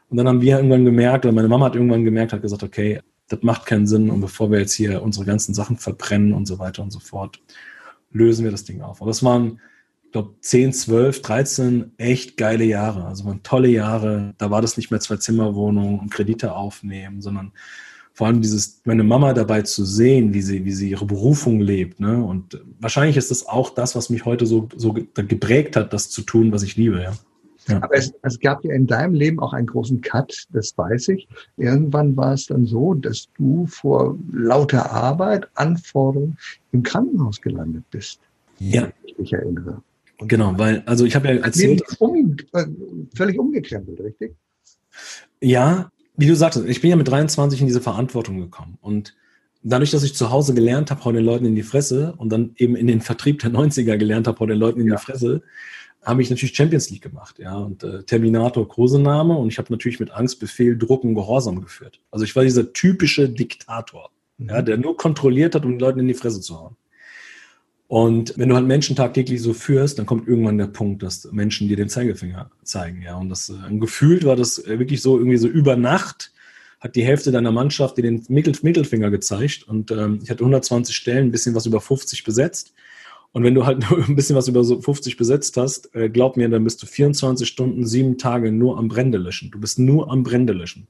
Und dann haben wir irgendwann gemerkt, oder meine Mama hat irgendwann gemerkt, hat gesagt, okay, das macht keinen Sinn. Und bevor wir jetzt hier unsere ganzen Sachen verbrennen und so weiter und so fort, lösen wir das Ding auf. Aber das waren ich glaube, 10, 12, 13 echt geile Jahre. Also waren tolle Jahre. Da war das nicht mehr zwei Zimmerwohnungen und Kredite aufnehmen, sondern vor allem dieses, meine Mama dabei zu sehen, wie sie, wie sie ihre Berufung lebt. Ne? Und wahrscheinlich ist das auch das, was mich heute so, so geprägt hat, das zu tun, was ich liebe. Ja. Ja. Aber es, es gab ja in deinem Leben auch einen großen Cut, das weiß ich. Irgendwann war es dann so, dass du vor lauter Arbeit, Anforderungen im Krankenhaus gelandet bist. Ja. Ich mich erinnere. Genau, weil, also ich habe ja erzählt. Um, äh, völlig umgekrempelt, richtig? Ja, wie du sagtest, ich bin ja mit 23 in diese Verantwortung gekommen und dadurch, dass ich zu Hause gelernt habe, hau den Leuten in die Fresse und dann eben in den Vertrieb der 90er gelernt habe, hau den Leuten in ja. die Fresse, habe ich natürlich Champions League gemacht, ja, und äh, Terminator Kosename und ich habe natürlich mit Angst, Befehl, Druck und Gehorsam geführt. Also ich war dieser typische Diktator, mhm. ja, der nur kontrolliert hat, um den Leuten in die Fresse zu hauen. Und wenn du halt Menschen tagtäglich so führst, dann kommt irgendwann der Punkt, dass Menschen dir den Zeigefinger zeigen, ja. Und das äh, gefühlt war das äh, wirklich so irgendwie so über Nacht hat die Hälfte deiner Mannschaft dir den Mittel Mittelfinger gezeigt und ähm, ich hatte 120 Stellen, ein bisschen was über 50 besetzt. Und wenn du halt nur ein bisschen was über so 50 besetzt hast, äh, glaub mir, dann bist du 24 Stunden, sieben Tage nur am Brände löschen. Du bist nur am Brände löschen.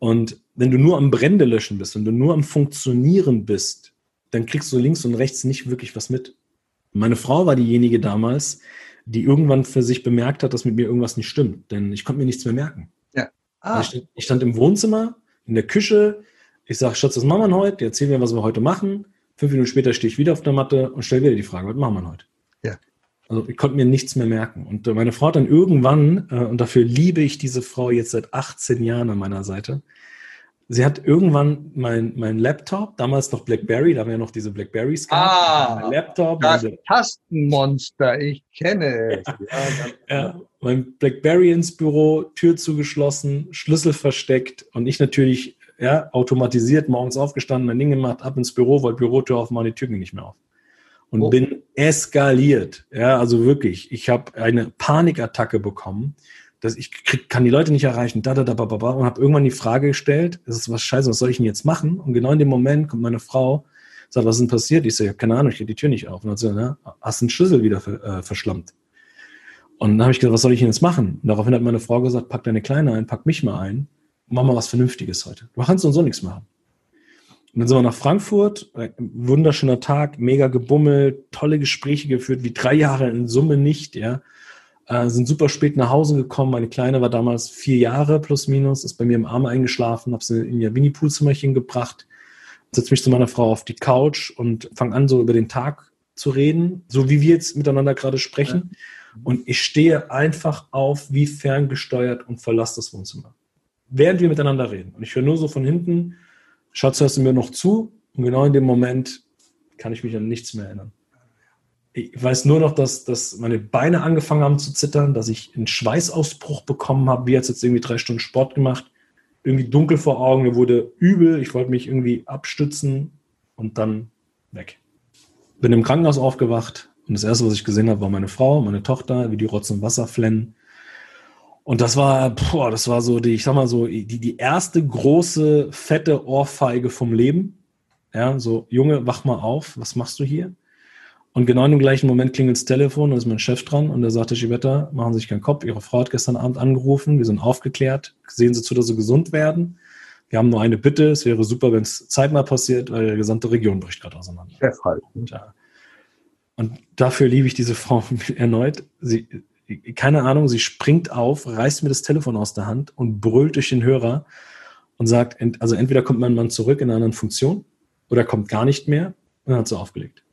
Und wenn du nur am Brände löschen bist, wenn du nur am Funktionieren bist, dann kriegst du links und rechts nicht wirklich was mit. Meine Frau war diejenige damals, die irgendwann für sich bemerkt hat, dass mit mir irgendwas nicht stimmt, denn ich konnte mir nichts mehr merken. Ja. Ah. Ich, stand, ich, stand, im Wohnzimmer, in der Küche, ich sage, Schatz, was machen wir heute? Die erzählen mir, was wir heute machen. Fünf Minuten später stehe ich wieder auf der Matte und stelle wieder die Frage, was machen wir heute? Ja. Also ich konnte mir nichts mehr merken. Und äh, meine Frau hat dann irgendwann, äh, und dafür liebe ich diese Frau jetzt seit 18 Jahren an meiner Seite, sie hat irgendwann mein, mein Laptop, damals noch Blackberry, da haben wir ja noch diese Blackberries Ah, mein Laptop. Das diese, Tastenmonster, ich kenne es. Ja, ja, mein Blackberry ins Büro, Tür zugeschlossen, Schlüssel versteckt und ich natürlich ja, automatisiert morgens aufgestanden, mein Ding gemacht, ab ins Büro, wollte Bürotür aufmachen, die Tür ging nicht mehr auf. Und oh. bin eskaliert. Ja, also wirklich. Ich habe eine Panikattacke bekommen. Dass ich krieg, kann die Leute nicht erreichen, da, da, da, ba, ba, und habe irgendwann die Frage gestellt, das ist was scheiße, was soll ich denn jetzt machen? Und genau in dem Moment kommt meine Frau, sagt, was ist denn passiert? Ich sage, keine Ahnung, ich krieg die Tür nicht auf. Und dann sagt sie, ja, hast einen Schlüssel wieder äh, verschlammt. Und dann habe ich gesagt, was soll ich denn jetzt machen? Und daraufhin hat meine Frau gesagt, pack deine Kleine ein, pack mich mal ein mach mal was Vernünftiges heute. Du kannst und so nichts machen. Und dann sind wir nach Frankfurt, wunderschöner Tag, mega gebummelt, tolle Gespräche geführt, wie drei Jahre in Summe nicht, ja. Äh, sind super spät nach Hause gekommen. Meine Kleine war damals vier Jahre plus minus, ist bei mir im Arm eingeschlafen, habe sie in ihr Winnie-Pool-Zimmerchen gebracht, setze mich zu meiner Frau auf die Couch und fange an, so über den Tag zu reden, so wie wir jetzt miteinander gerade sprechen. Ja. Und ich stehe einfach auf, wie ferngesteuert und verlasse das Wohnzimmer während wir miteinander reden. Und ich höre nur so von hinten, Schatz, hörst du mir noch zu? Und genau in dem Moment kann ich mich an nichts mehr erinnern. Ich weiß nur noch, dass, dass meine Beine angefangen haben zu zittern, dass ich einen Schweißausbruch bekommen habe, wie jetzt jetzt irgendwie drei Stunden Sport gemacht, irgendwie dunkel vor Augen, mir wurde übel, ich wollte mich irgendwie abstützen und dann weg. Bin im Krankenhaus aufgewacht und das erste, was ich gesehen habe, war meine Frau, meine Tochter, wie die Rotz und Wasser flennen. Und das war, boah, das war so die, ich sag mal so, die, die erste große, fette Ohrfeige vom Leben. Ja, so, Junge, wach mal auf, was machst du hier? Und genau in dem gleichen Moment klingelt das Telefon, da ist mein Chef dran und der sagte, Schibetta, machen Sie sich keinen Kopf, Ihre Frau hat gestern Abend angerufen, wir sind aufgeklärt, sehen Sie zu, dass Sie gesund werden. Wir haben nur eine Bitte, es wäre super, wenn es zeitnah passiert, weil die gesamte Region bricht gerade auseinander. Chef halt. Und, ja. und dafür liebe ich diese Frau erneut. Sie, keine Ahnung, sie springt auf, reißt mir das Telefon aus der Hand und brüllt durch den Hörer und sagt, also entweder kommt mein Mann zurück in einer anderen Funktion oder kommt gar nicht mehr und dann hat sie aufgelegt.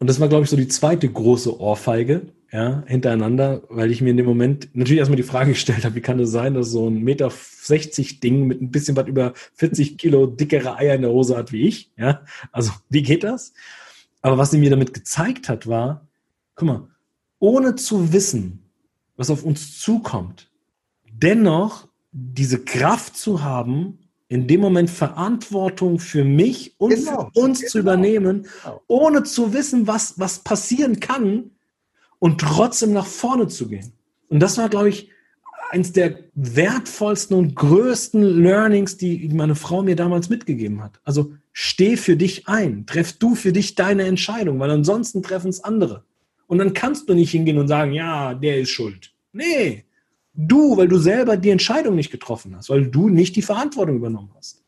Und das war, glaube ich, so die zweite große Ohrfeige, ja, hintereinander, weil ich mir in dem Moment natürlich erstmal die Frage gestellt habe, wie kann es sein, dass so ein Meter 60 Ding mit ein bisschen was über 40 Kilo dickere Eier in der Hose hat wie ich, ja, also wie geht das? Aber was sie mir damit gezeigt hat, war, guck mal, ohne zu wissen, was auf uns zukommt, dennoch diese Kraft zu haben, in dem Moment Verantwortung für mich und genau, für uns genau. zu übernehmen, genau. ohne zu wissen, was, was passieren kann und trotzdem nach vorne zu gehen. Und das war, glaube ich, eins der wertvollsten und größten Learnings, die meine Frau mir damals mitgegeben hat. Also steh für dich ein, treff du für dich deine Entscheidung, weil ansonsten treffen es andere. Und dann kannst du nicht hingehen und sagen, ja, der ist schuld. Nee, du, weil du selber die Entscheidung nicht getroffen hast, weil du nicht die Verantwortung übernommen hast.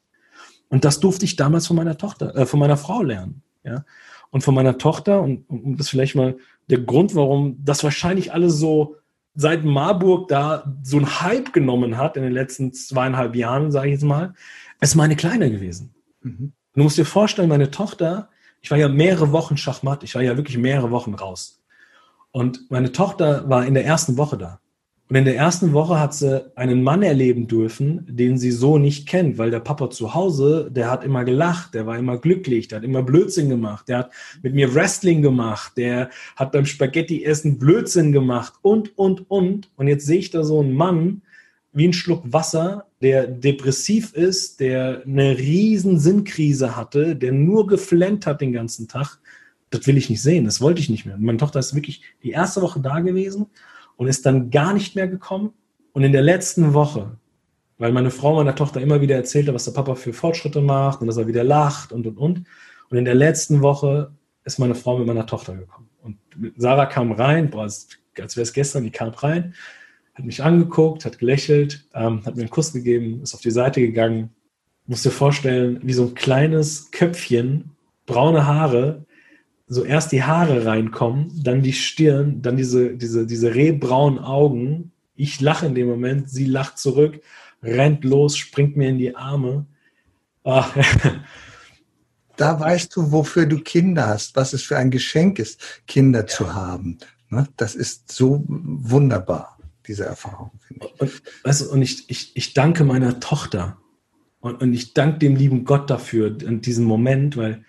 Und das durfte ich damals von meiner Tochter, äh, von meiner Frau lernen. Ja? Und von meiner Tochter, und, und das vielleicht mal der Grund, warum das wahrscheinlich alles so seit Marburg da so ein Hype genommen hat in den letzten zweieinhalb Jahren, sage ich jetzt mal, ist meine Kleine gewesen. Mhm. Du musst dir vorstellen, meine Tochter, ich war ja mehrere Wochen Schachmatt, ich war ja wirklich mehrere Wochen raus. Und meine Tochter war in der ersten Woche da. Und in der ersten Woche hat sie einen Mann erleben dürfen, den sie so nicht kennt, weil der Papa zu Hause, der hat immer gelacht, der war immer glücklich, der hat immer Blödsinn gemacht, der hat mit mir Wrestling gemacht, der hat beim Spaghetti-Essen Blödsinn gemacht und, und, und. Und jetzt sehe ich da so einen Mann wie ein Schluck Wasser, der depressiv ist, der eine riesen Sinnkrise hatte, der nur geflennt hat den ganzen Tag. Das will ich nicht sehen, das wollte ich nicht mehr. Meine Tochter ist wirklich die erste Woche da gewesen und ist dann gar nicht mehr gekommen. Und in der letzten Woche, weil meine Frau meiner Tochter immer wieder erzählte, was der Papa für Fortschritte macht und dass er wieder lacht und und und. Und in der letzten Woche ist meine Frau mit meiner Tochter gekommen. Und Sarah kam rein, boah, als, als wäre es gestern, die kam rein, hat mich angeguckt, hat gelächelt, ähm, hat mir einen Kuss gegeben, ist auf die Seite gegangen. Musst dir vorstellen, wie so ein kleines Köpfchen, braune Haare, so erst die Haare reinkommen, dann die Stirn, dann diese, diese, diese rehbraunen Augen. Ich lache in dem Moment, sie lacht zurück, rennt los, springt mir in die Arme. Ach. Da weißt du, wofür du Kinder hast, was es für ein Geschenk ist, Kinder ja. zu haben. Ne? Das ist so wunderbar, diese Erfahrung. Ich. Und, weißt du, und ich, ich, ich danke meiner Tochter und, und ich danke dem lieben Gott dafür, in diesem Moment, weil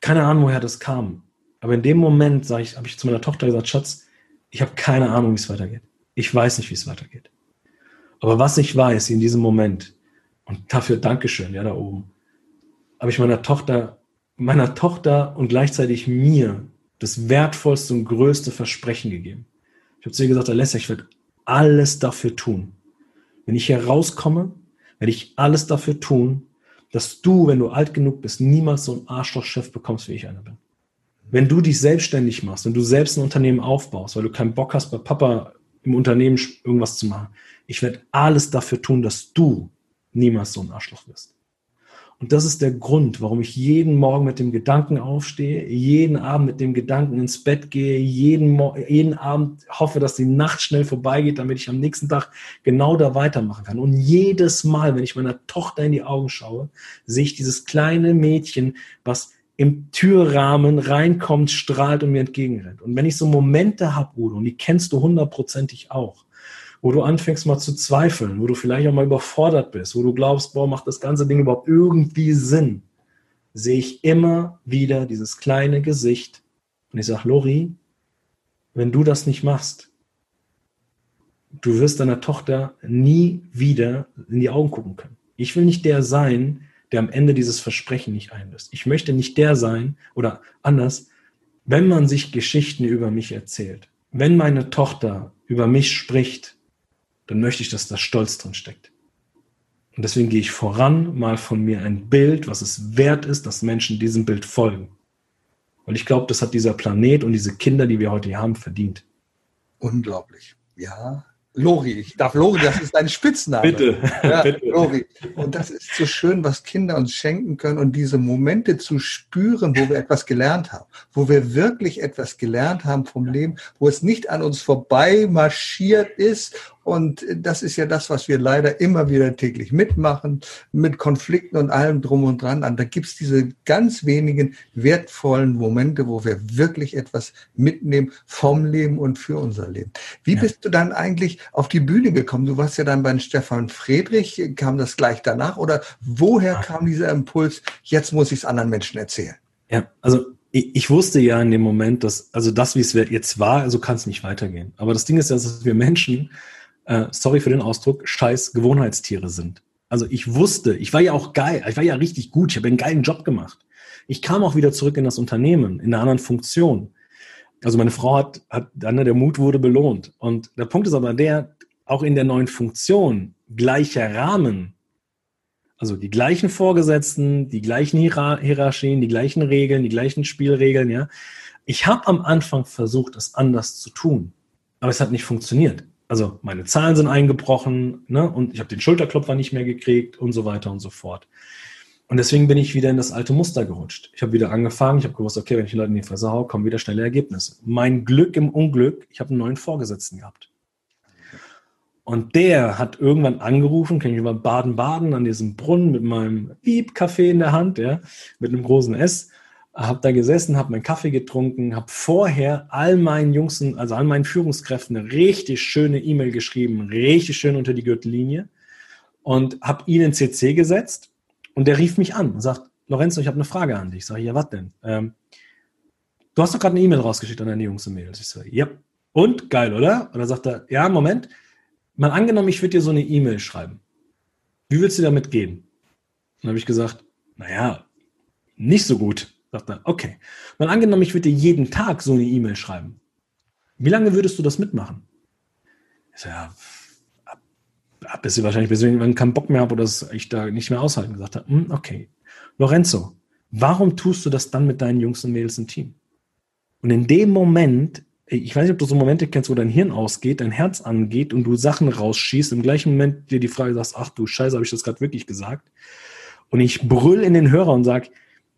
keine Ahnung, woher das kam. Aber in dem Moment sage ich, habe ich zu meiner Tochter gesagt, Schatz, ich habe keine Ahnung, wie es weitergeht. Ich weiß nicht, wie es weitergeht. Aber was ich weiß in diesem Moment, und dafür Dankeschön, ja, da oben, habe ich meiner Tochter, meiner Tochter und gleichzeitig mir das wertvollste und größte Versprechen gegeben. Ich habe zu ihr gesagt, Alessia, ich werde alles dafür tun. Wenn ich hier rauskomme, werde ich alles dafür tun, dass du, wenn du alt genug bist, niemals so einen Arschlochchef bekommst, wie ich einer bin. Wenn du dich selbstständig machst, wenn du selbst ein Unternehmen aufbaust, weil du keinen Bock hast, bei Papa im Unternehmen irgendwas zu machen, ich werde alles dafür tun, dass du niemals so ein Arschloch wirst. Und das ist der Grund, warum ich jeden Morgen mit dem Gedanken aufstehe, jeden Abend mit dem Gedanken ins Bett gehe, jeden, jeden Abend hoffe, dass die Nacht schnell vorbeigeht, damit ich am nächsten Tag genau da weitermachen kann. Und jedes Mal, wenn ich meiner Tochter in die Augen schaue, sehe ich dieses kleine Mädchen, was im Türrahmen reinkommt, strahlt und mir entgegenrennt. Und wenn ich so Momente habe, Udo, und die kennst du hundertprozentig auch, wo du anfängst mal zu zweifeln, wo du vielleicht auch mal überfordert bist, wo du glaubst, boah, macht das ganze Ding überhaupt irgendwie Sinn, sehe ich immer wieder dieses kleine Gesicht und ich sage, Lori, wenn du das nicht machst, du wirst deiner Tochter nie wieder in die Augen gucken können. Ich will nicht der sein, der am Ende dieses Versprechen nicht einlöst. Ich möchte nicht der sein oder anders, wenn man sich Geschichten über mich erzählt, wenn meine Tochter über mich spricht, dann möchte ich, dass da Stolz drin steckt. Und deswegen gehe ich voran, mal von mir ein Bild, was es wert ist, dass Menschen diesem Bild folgen. Weil ich glaube, das hat dieser Planet und diese Kinder, die wir heute hier haben, verdient. Unglaublich. Ja, Lori, ich darf Lori, das ist dein Spitzname. Bitte, ja, bitte. Lori. Und das ist so schön, was Kinder uns schenken können und diese Momente zu spüren, wo wir etwas gelernt haben, wo wir wirklich etwas gelernt haben vom Leben, wo es nicht an uns vorbei marschiert ist und das ist ja das, was wir leider immer wieder täglich mitmachen, mit Konflikten und allem drum und dran. Und da gibt's diese ganz wenigen wertvollen Momente, wo wir wirklich etwas mitnehmen vom Leben und für unser Leben. Wie ja. bist du dann eigentlich auf die Bühne gekommen? Du warst ja dann bei Stefan Friedrich, kam das gleich danach? Oder woher kam dieser Impuls, jetzt muss ich es anderen Menschen erzählen? Ja, also ich, ich, wusste ja in dem Moment, dass, also das, wie es jetzt war, also kann es nicht weitergehen. Aber das Ding ist ja, dass wir Menschen äh, sorry für den Ausdruck, scheiß Gewohnheitstiere sind. Also ich wusste, ich war ja auch geil, ich war ja richtig gut, ich habe einen geilen Job gemacht. Ich kam auch wieder zurück in das Unternehmen, in einer anderen Funktion. Also meine Frau hat, hat dann der Mut wurde belohnt. Und der Punkt ist aber der, auch in der neuen Funktion, gleicher Rahmen, also die gleichen Vorgesetzten, die gleichen Hierarchien, die gleichen Regeln, die gleichen Spielregeln, ja. Ich habe am Anfang versucht, es anders zu tun, aber es hat nicht funktioniert also meine Zahlen sind eingebrochen ne, und ich habe den Schulterklopfer nicht mehr gekriegt und so weiter und so fort. Und deswegen bin ich wieder in das alte Muster gerutscht. Ich habe wieder angefangen, ich habe gewusst, okay, wenn ich die Leute in die Fresse hau, kommen wieder schnelle Ergebnisse. Mein Glück im Unglück, ich habe einen neuen Vorgesetzten gehabt. Und der hat irgendwann angerufen, kenne ich über Baden-Baden an diesem Brunnen mit meinem Wieb-Kaffee in der Hand, ja, mit einem großen S. habe da gesessen, habe meinen Kaffee getrunken, habe vorher all meinen Jungs, also all meinen Führungskräften eine richtig schöne E-Mail geschrieben, richtig schön unter die Gürtellinie und habe ihn in CC gesetzt und der rief mich an und sagt, Lorenzo, ich habe eine Frage an dich. Ich sage, ja, was denn? Ähm, du hast doch gerade eine E-Mail rausgeschickt an deine Jungs und Mädels. Ich sage, ja. Und? Geil, oder? Und dann sagt er, ja, Moment. Mal angenommen, ich würde dir so eine E-Mail schreiben. Wie willst du damit gehen? Dann habe ich gesagt, naja, nicht so gut. Sagt er, okay. Mal angenommen, ich würde dir jeden Tag so eine E-Mail schreiben. Wie lange würdest du das mitmachen? Ich sage, ja, ab, bis ich wahrscheinlich bis ich keinen Bock mehr habe oder ich da nicht mehr aushalten gesagt habe. Hm, okay. Lorenzo, warum tust du das dann mit deinen Jungs und Mädels im Team? Und in dem Moment, ich weiß nicht, ob du so Momente kennst, wo dein Hirn ausgeht, dein Herz angeht und du Sachen rausschießt, im gleichen Moment dir die Frage sagst, ach du Scheiße, habe ich das gerade wirklich gesagt? Und ich brüll in den Hörer und sag,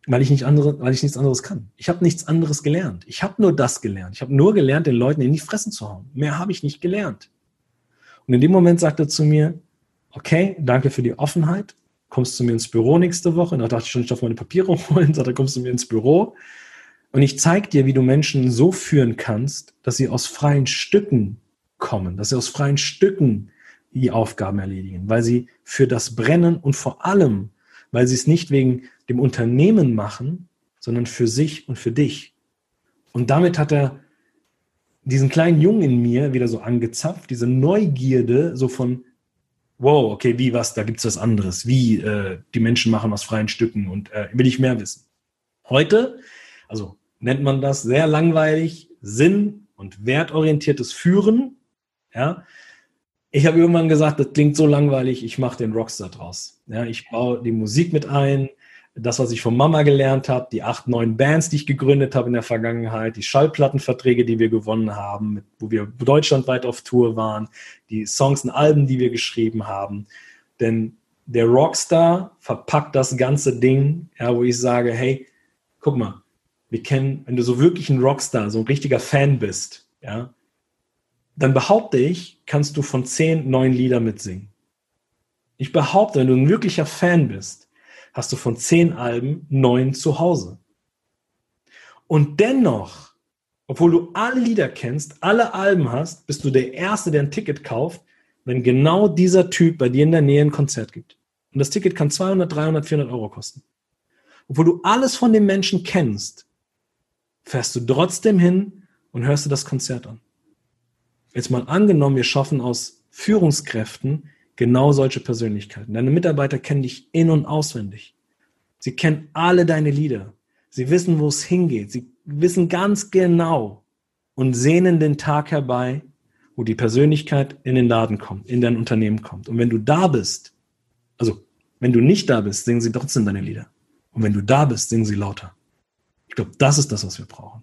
weil ich nicht andere, weil ich nichts anderes kann. Ich habe nichts anderes gelernt. Ich habe nur das gelernt. Ich habe nur gelernt, den Leuten in die Fressen zu hauen. Mehr habe ich nicht gelernt. Und in dem Moment sagt er zu mir, okay, danke für die Offenheit. Kommst du mir ins Büro nächste Woche? Und da dachte ich schon, ich darf meine Papiere holen. Sagt er, kommst du mir ins Büro? Und ich zeige dir, wie du Menschen so führen kannst, dass sie aus freien Stücken kommen, dass sie aus freien Stücken die Aufgaben erledigen, weil sie für das brennen und vor allem, weil sie es nicht wegen dem Unternehmen machen, sondern für sich und für dich. Und damit hat er diesen kleinen Jungen in mir wieder so angezapft, diese Neugierde so von, wow, okay, wie, was, da gibt es was anderes, wie äh, die Menschen machen aus freien Stücken und äh, will ich mehr wissen. Heute, also nennt man das sehr langweilig, sinn- und wertorientiertes Führen, ja, ich habe irgendwann gesagt, das klingt so langweilig, ich mache den Rockstar draus. Ja, ich baue die Musik mit ein, das, was ich von Mama gelernt habe, die acht, neun Bands, die ich gegründet habe in der Vergangenheit, die Schallplattenverträge, die wir gewonnen haben, mit, wo wir deutschlandweit auf Tour waren, die Songs und Alben, die wir geschrieben haben. Denn der Rockstar verpackt das ganze Ding, ja, wo ich sage, hey, guck mal, wir kennen, wenn du so wirklich ein Rockstar, so ein richtiger Fan bist, ja, dann behaupte ich, kannst du von zehn neuen Lieder mitsingen. Ich behaupte, wenn du ein wirklicher Fan bist, hast du von zehn Alben neun zu Hause. Und dennoch, obwohl du alle Lieder kennst, alle Alben hast, bist du der Erste, der ein Ticket kauft, wenn genau dieser Typ bei dir in der Nähe ein Konzert gibt. Und das Ticket kann 200, 300, 400 Euro kosten. Obwohl du alles von dem Menschen kennst, fährst du trotzdem hin und hörst dir das Konzert an. Jetzt mal angenommen, wir schaffen aus Führungskräften genau solche Persönlichkeiten. Deine Mitarbeiter kennen dich in und auswendig. Sie kennen alle deine Lieder. Sie wissen, wo es hingeht. Sie wissen ganz genau und sehnen den Tag herbei, wo die Persönlichkeit in den Laden kommt, in dein Unternehmen kommt. Und wenn du da bist, also wenn du nicht da bist, singen sie trotzdem deine Lieder. Und wenn du da bist, singen sie lauter. Ich glaube, das ist das, was wir brauchen.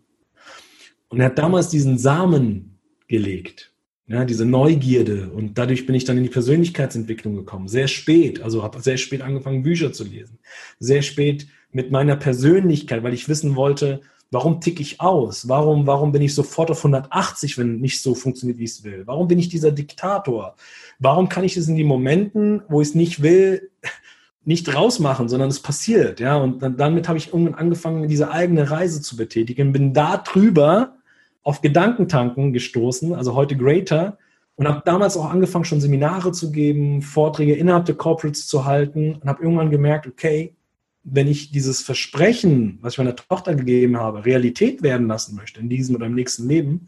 Und er hat damals diesen Samen gelegt. Ja, diese Neugierde und dadurch bin ich dann in die Persönlichkeitsentwicklung gekommen. Sehr spät, also habe sehr spät angefangen, Bücher zu lesen. Sehr spät mit meiner Persönlichkeit, weil ich wissen wollte, warum ticke ich aus? Warum, warum bin ich sofort auf 180, wenn nicht so funktioniert, wie ich es will? Warum bin ich dieser Diktator? Warum kann ich es in den Momenten, wo ich es nicht will, nicht rausmachen, sondern es passiert? Ja, und dann, damit habe ich irgendwann angefangen, diese eigene Reise zu betätigen, bin da drüber auf Gedankentanken gestoßen, also heute Greater, und habe damals auch angefangen, schon Seminare zu geben, Vorträge innerhalb der Corporates zu halten und habe irgendwann gemerkt, okay, wenn ich dieses Versprechen, was ich meiner Tochter gegeben habe, Realität werden lassen möchte, in diesem oder im nächsten Leben,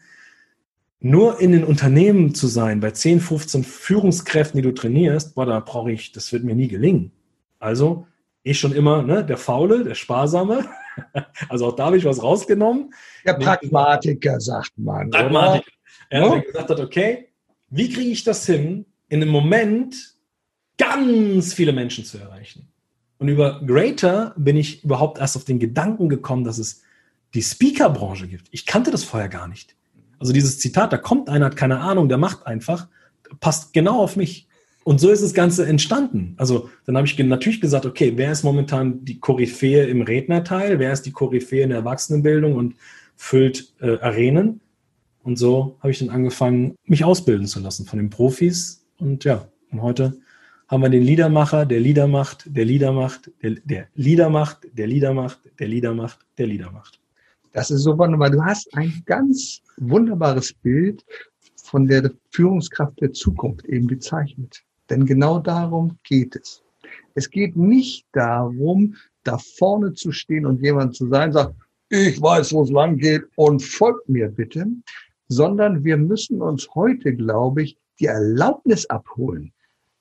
nur in den Unternehmen zu sein, bei 10, 15 Führungskräften, die du trainierst, boah, da brauche ich, das wird mir nie gelingen. Also, ich schon immer, ne, der Faule, der Sparsame, Also auch da habe ich was rausgenommen. Der Pragmatiker, sagt man. Pragmatiker. Er hat gesagt hat, okay, wie kriege ich das hin, in einem Moment ganz viele Menschen zu erreichen? Und über Greater bin ich überhaupt erst auf den Gedanken gekommen, dass es die Speaker-Branche gibt. Ich kannte das vorher gar nicht. Also dieses Zitat, da kommt einer, hat keine Ahnung, der macht einfach, passt genau auf mich. Und so ist das Ganze entstanden. Also dann habe ich natürlich gesagt, okay, wer ist momentan die Koryphäe im Rednerteil, wer ist die Koryphäe in der Erwachsenenbildung und füllt äh, Arenen. Und so habe ich dann angefangen, mich ausbilden zu lassen von den Profis. Und ja, und heute haben wir den Liedermacher, der Lieder macht, der Lieder macht, der, der Lieder macht, der Lieder macht, der Lieder macht, der Lieder macht. Das ist so wunderbar. Du hast ein ganz wunderbares Bild von der Führungskraft der Zukunft eben gezeichnet. Denn genau darum geht es. Es geht nicht darum, da vorne zu stehen und jemand zu sein, sagt, ich weiß, wo es lang geht und folgt mir bitte, sondern wir müssen uns heute, glaube ich, die Erlaubnis abholen,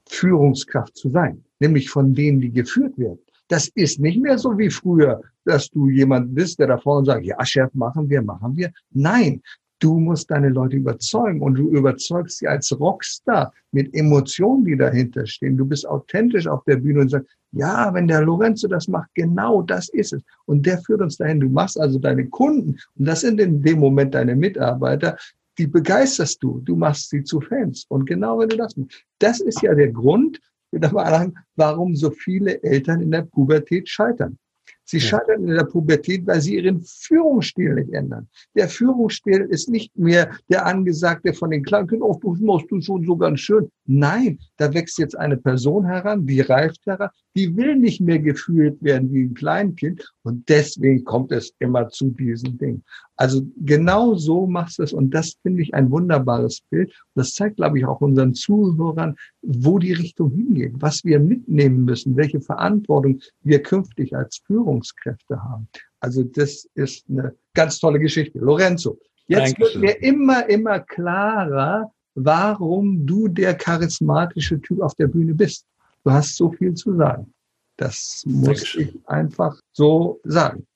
Führungskraft zu sein, nämlich von denen, die geführt werden. Das ist nicht mehr so wie früher, dass du jemand bist, der da vorne sagt, ja, Chef, machen wir, machen wir. Nein, Du musst deine Leute überzeugen und du überzeugst sie als Rockstar mit Emotionen, die dahinter stehen. Du bist authentisch auf der Bühne und sagst, ja, wenn der Lorenzo das macht, genau das ist es. Und der führt uns dahin. Du machst also deine Kunden und das sind in dem Moment deine Mitarbeiter, die begeisterst du. Du machst sie zu Fans. Und genau wenn du das machst, das ist ja der Grund, warum so viele Eltern in der Pubertät scheitern. Sie scheitern in der Pubertät, weil sie ihren Führungsstil nicht ändern. Der Führungsstil ist nicht mehr der angesagte von den kleinen Kindern, oh, du machst du schon so ganz schön. Nein, da wächst jetzt eine Person heran, die reift heran, die will nicht mehr geführt werden wie ein Kleinkind. Und deswegen kommt es immer zu diesen Dingen. Also genau so machst du es. Und das finde ich ein wunderbares Bild. Das zeigt, glaube ich, auch unseren Zuhörern, wo die Richtung hingeht, was wir mitnehmen müssen, welche Verantwortung wir künftig als Führungskräfte haben. Also das ist eine ganz tolle Geschichte. Lorenzo, jetzt Dankeschön. wird mir immer, immer klarer, warum du der charismatische Typ auf der Bühne bist. Du hast so viel zu sagen. Das muss Dankeschön. ich einfach so sagen.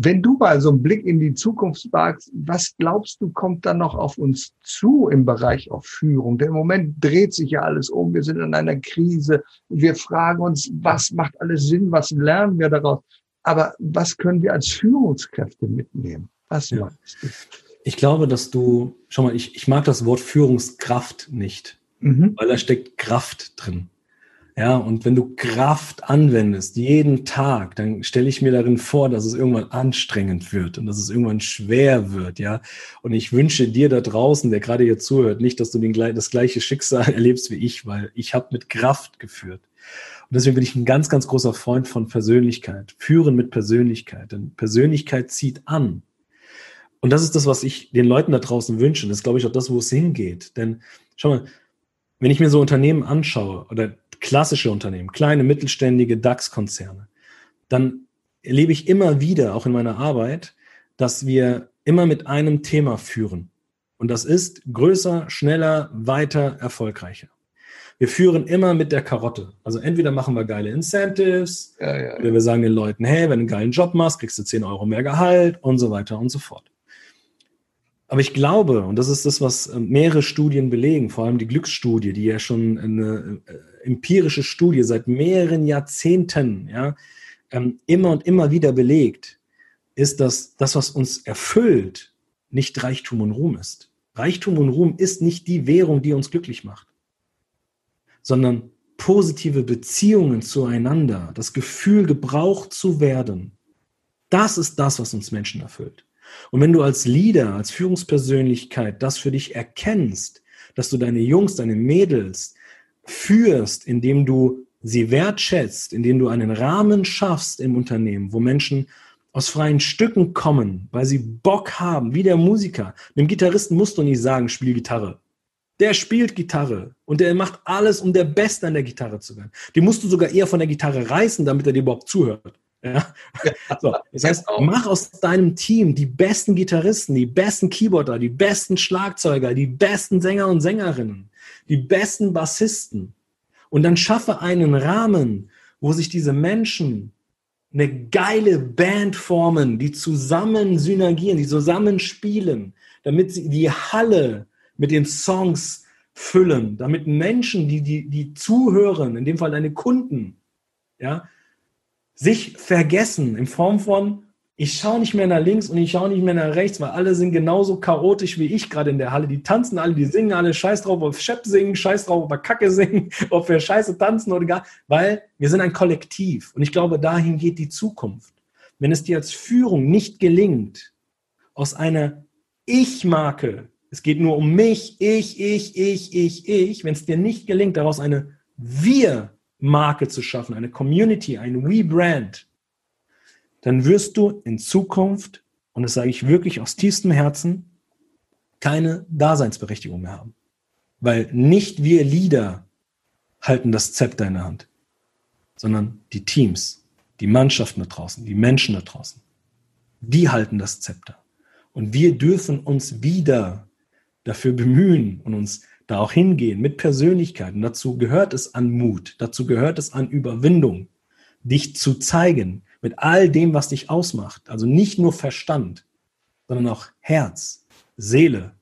Wenn du mal so einen Blick in die Zukunft wagst, was glaubst du, kommt dann noch auf uns zu im Bereich auf Führung? Denn im Moment dreht sich ja alles um. Wir sind in einer Krise. Wir fragen uns, was macht alles Sinn? Was lernen wir daraus? Aber was können wir als Führungskräfte mitnehmen? Was ja. meinst du? Ich glaube, dass du, schau mal, ich, ich mag das Wort Führungskraft nicht, mhm. weil da steckt Kraft drin. Ja, und wenn du Kraft anwendest, jeden Tag, dann stelle ich mir darin vor, dass es irgendwann anstrengend wird und dass es irgendwann schwer wird, ja. Und ich wünsche dir da draußen, der gerade hier zuhört, nicht, dass du den, das gleiche Schicksal erlebst wie ich, weil ich habe mit Kraft geführt. Und deswegen bin ich ein ganz, ganz großer Freund von Persönlichkeit. Führen mit Persönlichkeit. Denn Persönlichkeit zieht an. Und das ist das, was ich den Leuten da draußen wünsche. Das ist, glaube ich, auch das, wo es hingeht. Denn schau mal, wenn ich mir so Unternehmen anschaue oder klassische Unternehmen, kleine, mittelständige DAX-Konzerne, dann erlebe ich immer wieder, auch in meiner Arbeit, dass wir immer mit einem Thema führen. Und das ist größer, schneller, weiter, erfolgreicher. Wir führen immer mit der Karotte. Also entweder machen wir geile Incentives, ja, ja, ja. oder wir sagen den Leuten, hey, wenn du einen geilen Job machst, kriegst du 10 Euro mehr Gehalt und so weiter und so fort. Aber ich glaube, und das ist das, was äh, mehrere Studien belegen, vor allem die Glücksstudie, die ja schon eine äh, empirische Studie seit mehreren Jahrzehnten ja, ähm, immer und immer wieder belegt, ist, dass das, was uns erfüllt, nicht Reichtum und Ruhm ist. Reichtum und Ruhm ist nicht die Währung, die uns glücklich macht, sondern positive Beziehungen zueinander, das Gefühl, gebraucht zu werden. Das ist das, was uns Menschen erfüllt. Und wenn du als Leader, als Führungspersönlichkeit das für dich erkennst, dass du deine Jungs, deine Mädels führst, indem du sie wertschätzt, indem du einen Rahmen schaffst im Unternehmen, wo Menschen aus freien Stücken kommen, weil sie Bock haben, wie der Musiker. Dem Gitarristen musst du nicht sagen, spiel Gitarre. Der spielt Gitarre und der macht alles, um der Beste an der Gitarre zu werden. Die musst du sogar eher von der Gitarre reißen, damit er dir überhaupt zuhört. Ja? So, das heißt, mach aus deinem Team die besten Gitarristen, die besten Keyboarder, die besten Schlagzeuger, die besten Sänger und Sängerinnen, die besten Bassisten. Und dann schaffe einen Rahmen, wo sich diese Menschen eine geile Band formen, die zusammen synergieren, die zusammen spielen, damit sie die Halle mit den Songs füllen, damit Menschen, die, die, die zuhören, in dem Fall deine Kunden, ja, sich vergessen in Form von, ich schaue nicht mehr nach links und ich schaue nicht mehr nach rechts, weil alle sind genauso chaotisch wie ich gerade in der Halle. Die tanzen alle, die singen alle, scheiß drauf auf Schepp singen, scheiß drauf auf Kacke singen, ob wir scheiße tanzen oder gar, weil wir sind ein Kollektiv. Und ich glaube, dahin geht die Zukunft. Wenn es dir als Führung nicht gelingt, aus einer Ich-Marke, es geht nur um mich, ich, ich, ich, ich, ich, wenn es dir nicht gelingt, daraus eine Wir-Marke zu schaffen, eine Community, ein We-Brand, dann wirst du in Zukunft, und das sage ich wirklich aus tiefstem Herzen, keine Daseinsberechtigung mehr haben. Weil nicht wir Leader halten das Zepter in der Hand, sondern die Teams, die Mannschaften da draußen, die Menschen da draußen. Die halten das Zepter. Und wir dürfen uns wieder dafür bemühen und uns da auch hingehen mit Persönlichkeiten. Dazu gehört es an Mut, dazu gehört es an Überwindung, dich zu zeigen mit all dem, was dich ausmacht. Also nicht nur Verstand, sondern auch Herz, Seele.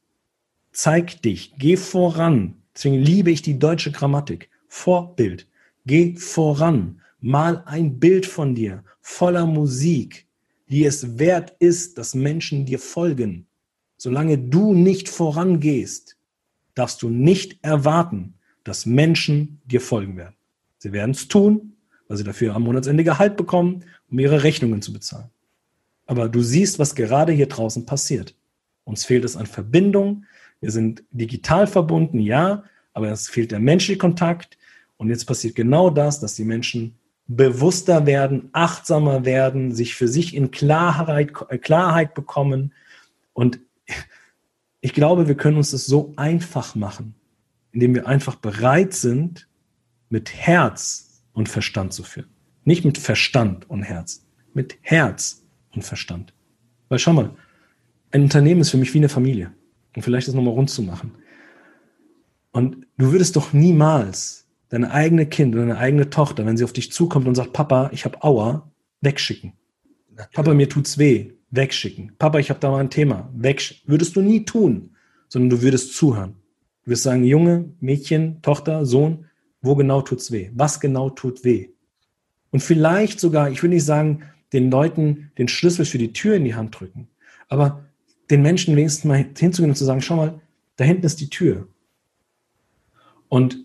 Zeig dich, geh voran. Deswegen liebe ich die deutsche Grammatik. Vorbild. Geh voran. Mal ein Bild von dir voller Musik, die es wert ist, dass Menschen dir folgen. Solange du nicht vorangehst, darfst du nicht erwarten, dass Menschen dir folgen werden. Sie werden es tun, weil sie dafür am Monatsende Gehalt bekommen, um ihre Rechnungen zu bezahlen. Aber du siehst, was gerade hier draußen passiert. Uns fehlt es an Verbindung. Wir sind digital verbunden, ja, aber es fehlt der menschliche Kontakt. Und jetzt passiert genau das, dass die Menschen bewusster werden, achtsamer werden, sich für sich in Klarheit, äh, Klarheit bekommen. Und ich glaube, wir können uns das so einfach machen, indem wir einfach bereit sind, mit Herz und Verstand zu führen. Nicht mit Verstand und Herz, mit Herz und Verstand. Weil schau mal, ein Unternehmen ist für mich wie eine Familie. Und vielleicht das nochmal rund zu machen. Und du würdest doch niemals deine eigene Kind oder deine eigene Tochter, wenn sie auf dich zukommt und sagt, Papa, ich habe Aua, wegschicken. Natürlich. Papa, mir tut's weh, wegschicken. Papa, ich habe da mal ein Thema, wegschicken. Würdest du nie tun, sondern du würdest zuhören. Du wirst sagen, Junge, Mädchen, Tochter, Sohn, wo genau tut's weh? Was genau tut weh? Und vielleicht sogar, ich will nicht sagen, den Leuten den Schlüssel für die Tür in die Hand drücken, aber den Menschen wenigstens mal hinzugehen und zu sagen, schau mal, da hinten ist die Tür. Und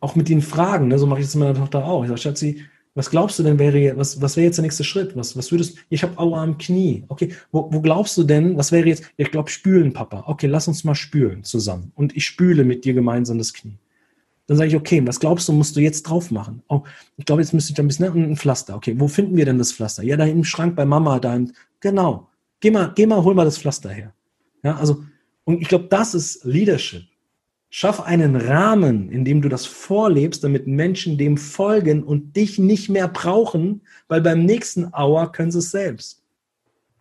auch mit den Fragen, ne, so mache ich das meiner Tochter auch. Ich sage, Schatzi, was glaubst du denn wäre, was, was wäre jetzt der nächste Schritt? Was, was würdest, ich habe Aua am Knie. Okay, wo, wo glaubst du denn, was wäre jetzt, ich glaube, spülen, Papa. Okay, lass uns mal spülen zusammen. Und ich spüle mit dir gemeinsam das Knie. Dann sage ich, okay, was glaubst du, musst du jetzt drauf machen? Oh, ich glaube, jetzt müsste ich da ein bisschen, ne, ein Pflaster. Okay, wo finden wir denn das Pflaster? Ja, da im Schrank bei Mama, da im, genau. Geh mal, geh mal, hol mal das Pflaster her. Ja, also, und ich glaube, das ist Leadership. Schaff einen Rahmen, in dem du das vorlebst, damit Menschen dem folgen und dich nicht mehr brauchen, weil beim nächsten Hour können sie es selbst.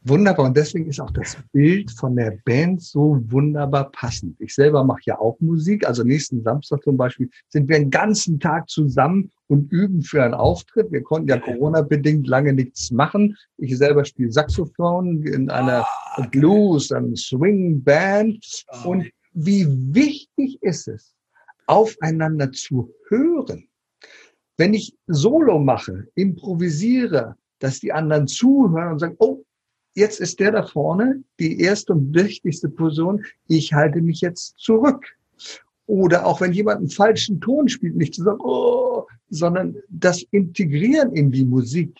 Wunderbar. Und deswegen ist auch das Bild von der Band so wunderbar passend. Ich selber mache ja auch Musik. Also nächsten Samstag zum Beispiel sind wir einen ganzen Tag zusammen und üben für einen Auftritt. Wir konnten ja Corona-bedingt lange nichts machen. Ich selber spiele Saxophon in einer ah, Blues, einer Swing-Band. Oh, und wie wichtig ist es, aufeinander zu hören. Wenn ich Solo mache, improvisiere, dass die anderen zuhören und sagen, oh, jetzt ist der da vorne die erste und wichtigste Person, ich halte mich jetzt zurück. Oder auch wenn jemand einen falschen Ton spielt, nicht zu sagen, oh, sondern das Integrieren in die Musik.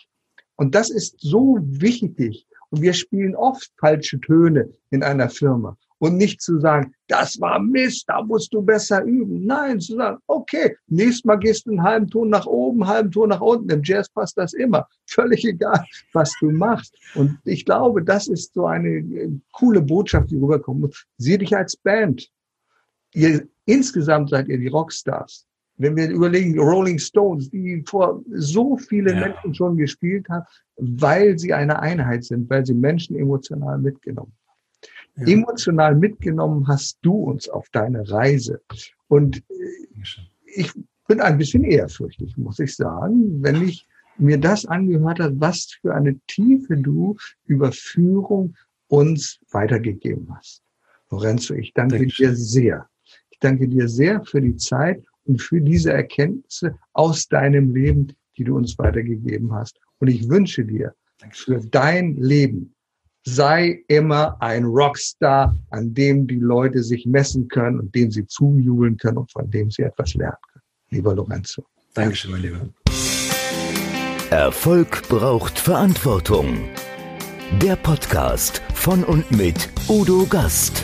Und das ist so wichtig. Und wir spielen oft falsche Töne in einer Firma und nicht zu sagen, das war Mist, da musst du besser üben. Nein, zu sagen, okay, nächstes Mal gehst du einen halben Ton nach oben, einen halben Ton nach unten. Im Jazz passt das immer. Völlig egal, was du machst. Und ich glaube, das ist so eine äh, coole Botschaft, die rüberkommen muss. Sieh dich als Band. Ihr, insgesamt seid ihr die Rockstars. Wenn wir überlegen, Rolling Stones, die vor so viele ja. Menschen schon gespielt haben, weil sie eine Einheit sind, weil sie Menschen emotional mitgenommen ja. emotional mitgenommen hast du uns auf deine Reise. Und ich bin ein bisschen ehrfürchtig, muss ich sagen, wenn ich mir das angehört habe, was für eine Tiefe du über Führung uns weitergegeben hast. Lorenzo, ich danke Dankeschön. dir sehr. Ich danke dir sehr für die Zeit und für diese Erkenntnisse aus deinem Leben, die du uns weitergegeben hast. Und ich wünsche dir für dein Leben sei immer ein Rockstar, an dem die Leute sich messen können und dem sie zujubeln können und von dem sie etwas lernen können. Lieber Lorenzo. Dankeschön, mein Lieber. Erfolg braucht Verantwortung. Der Podcast von und mit Udo Gast.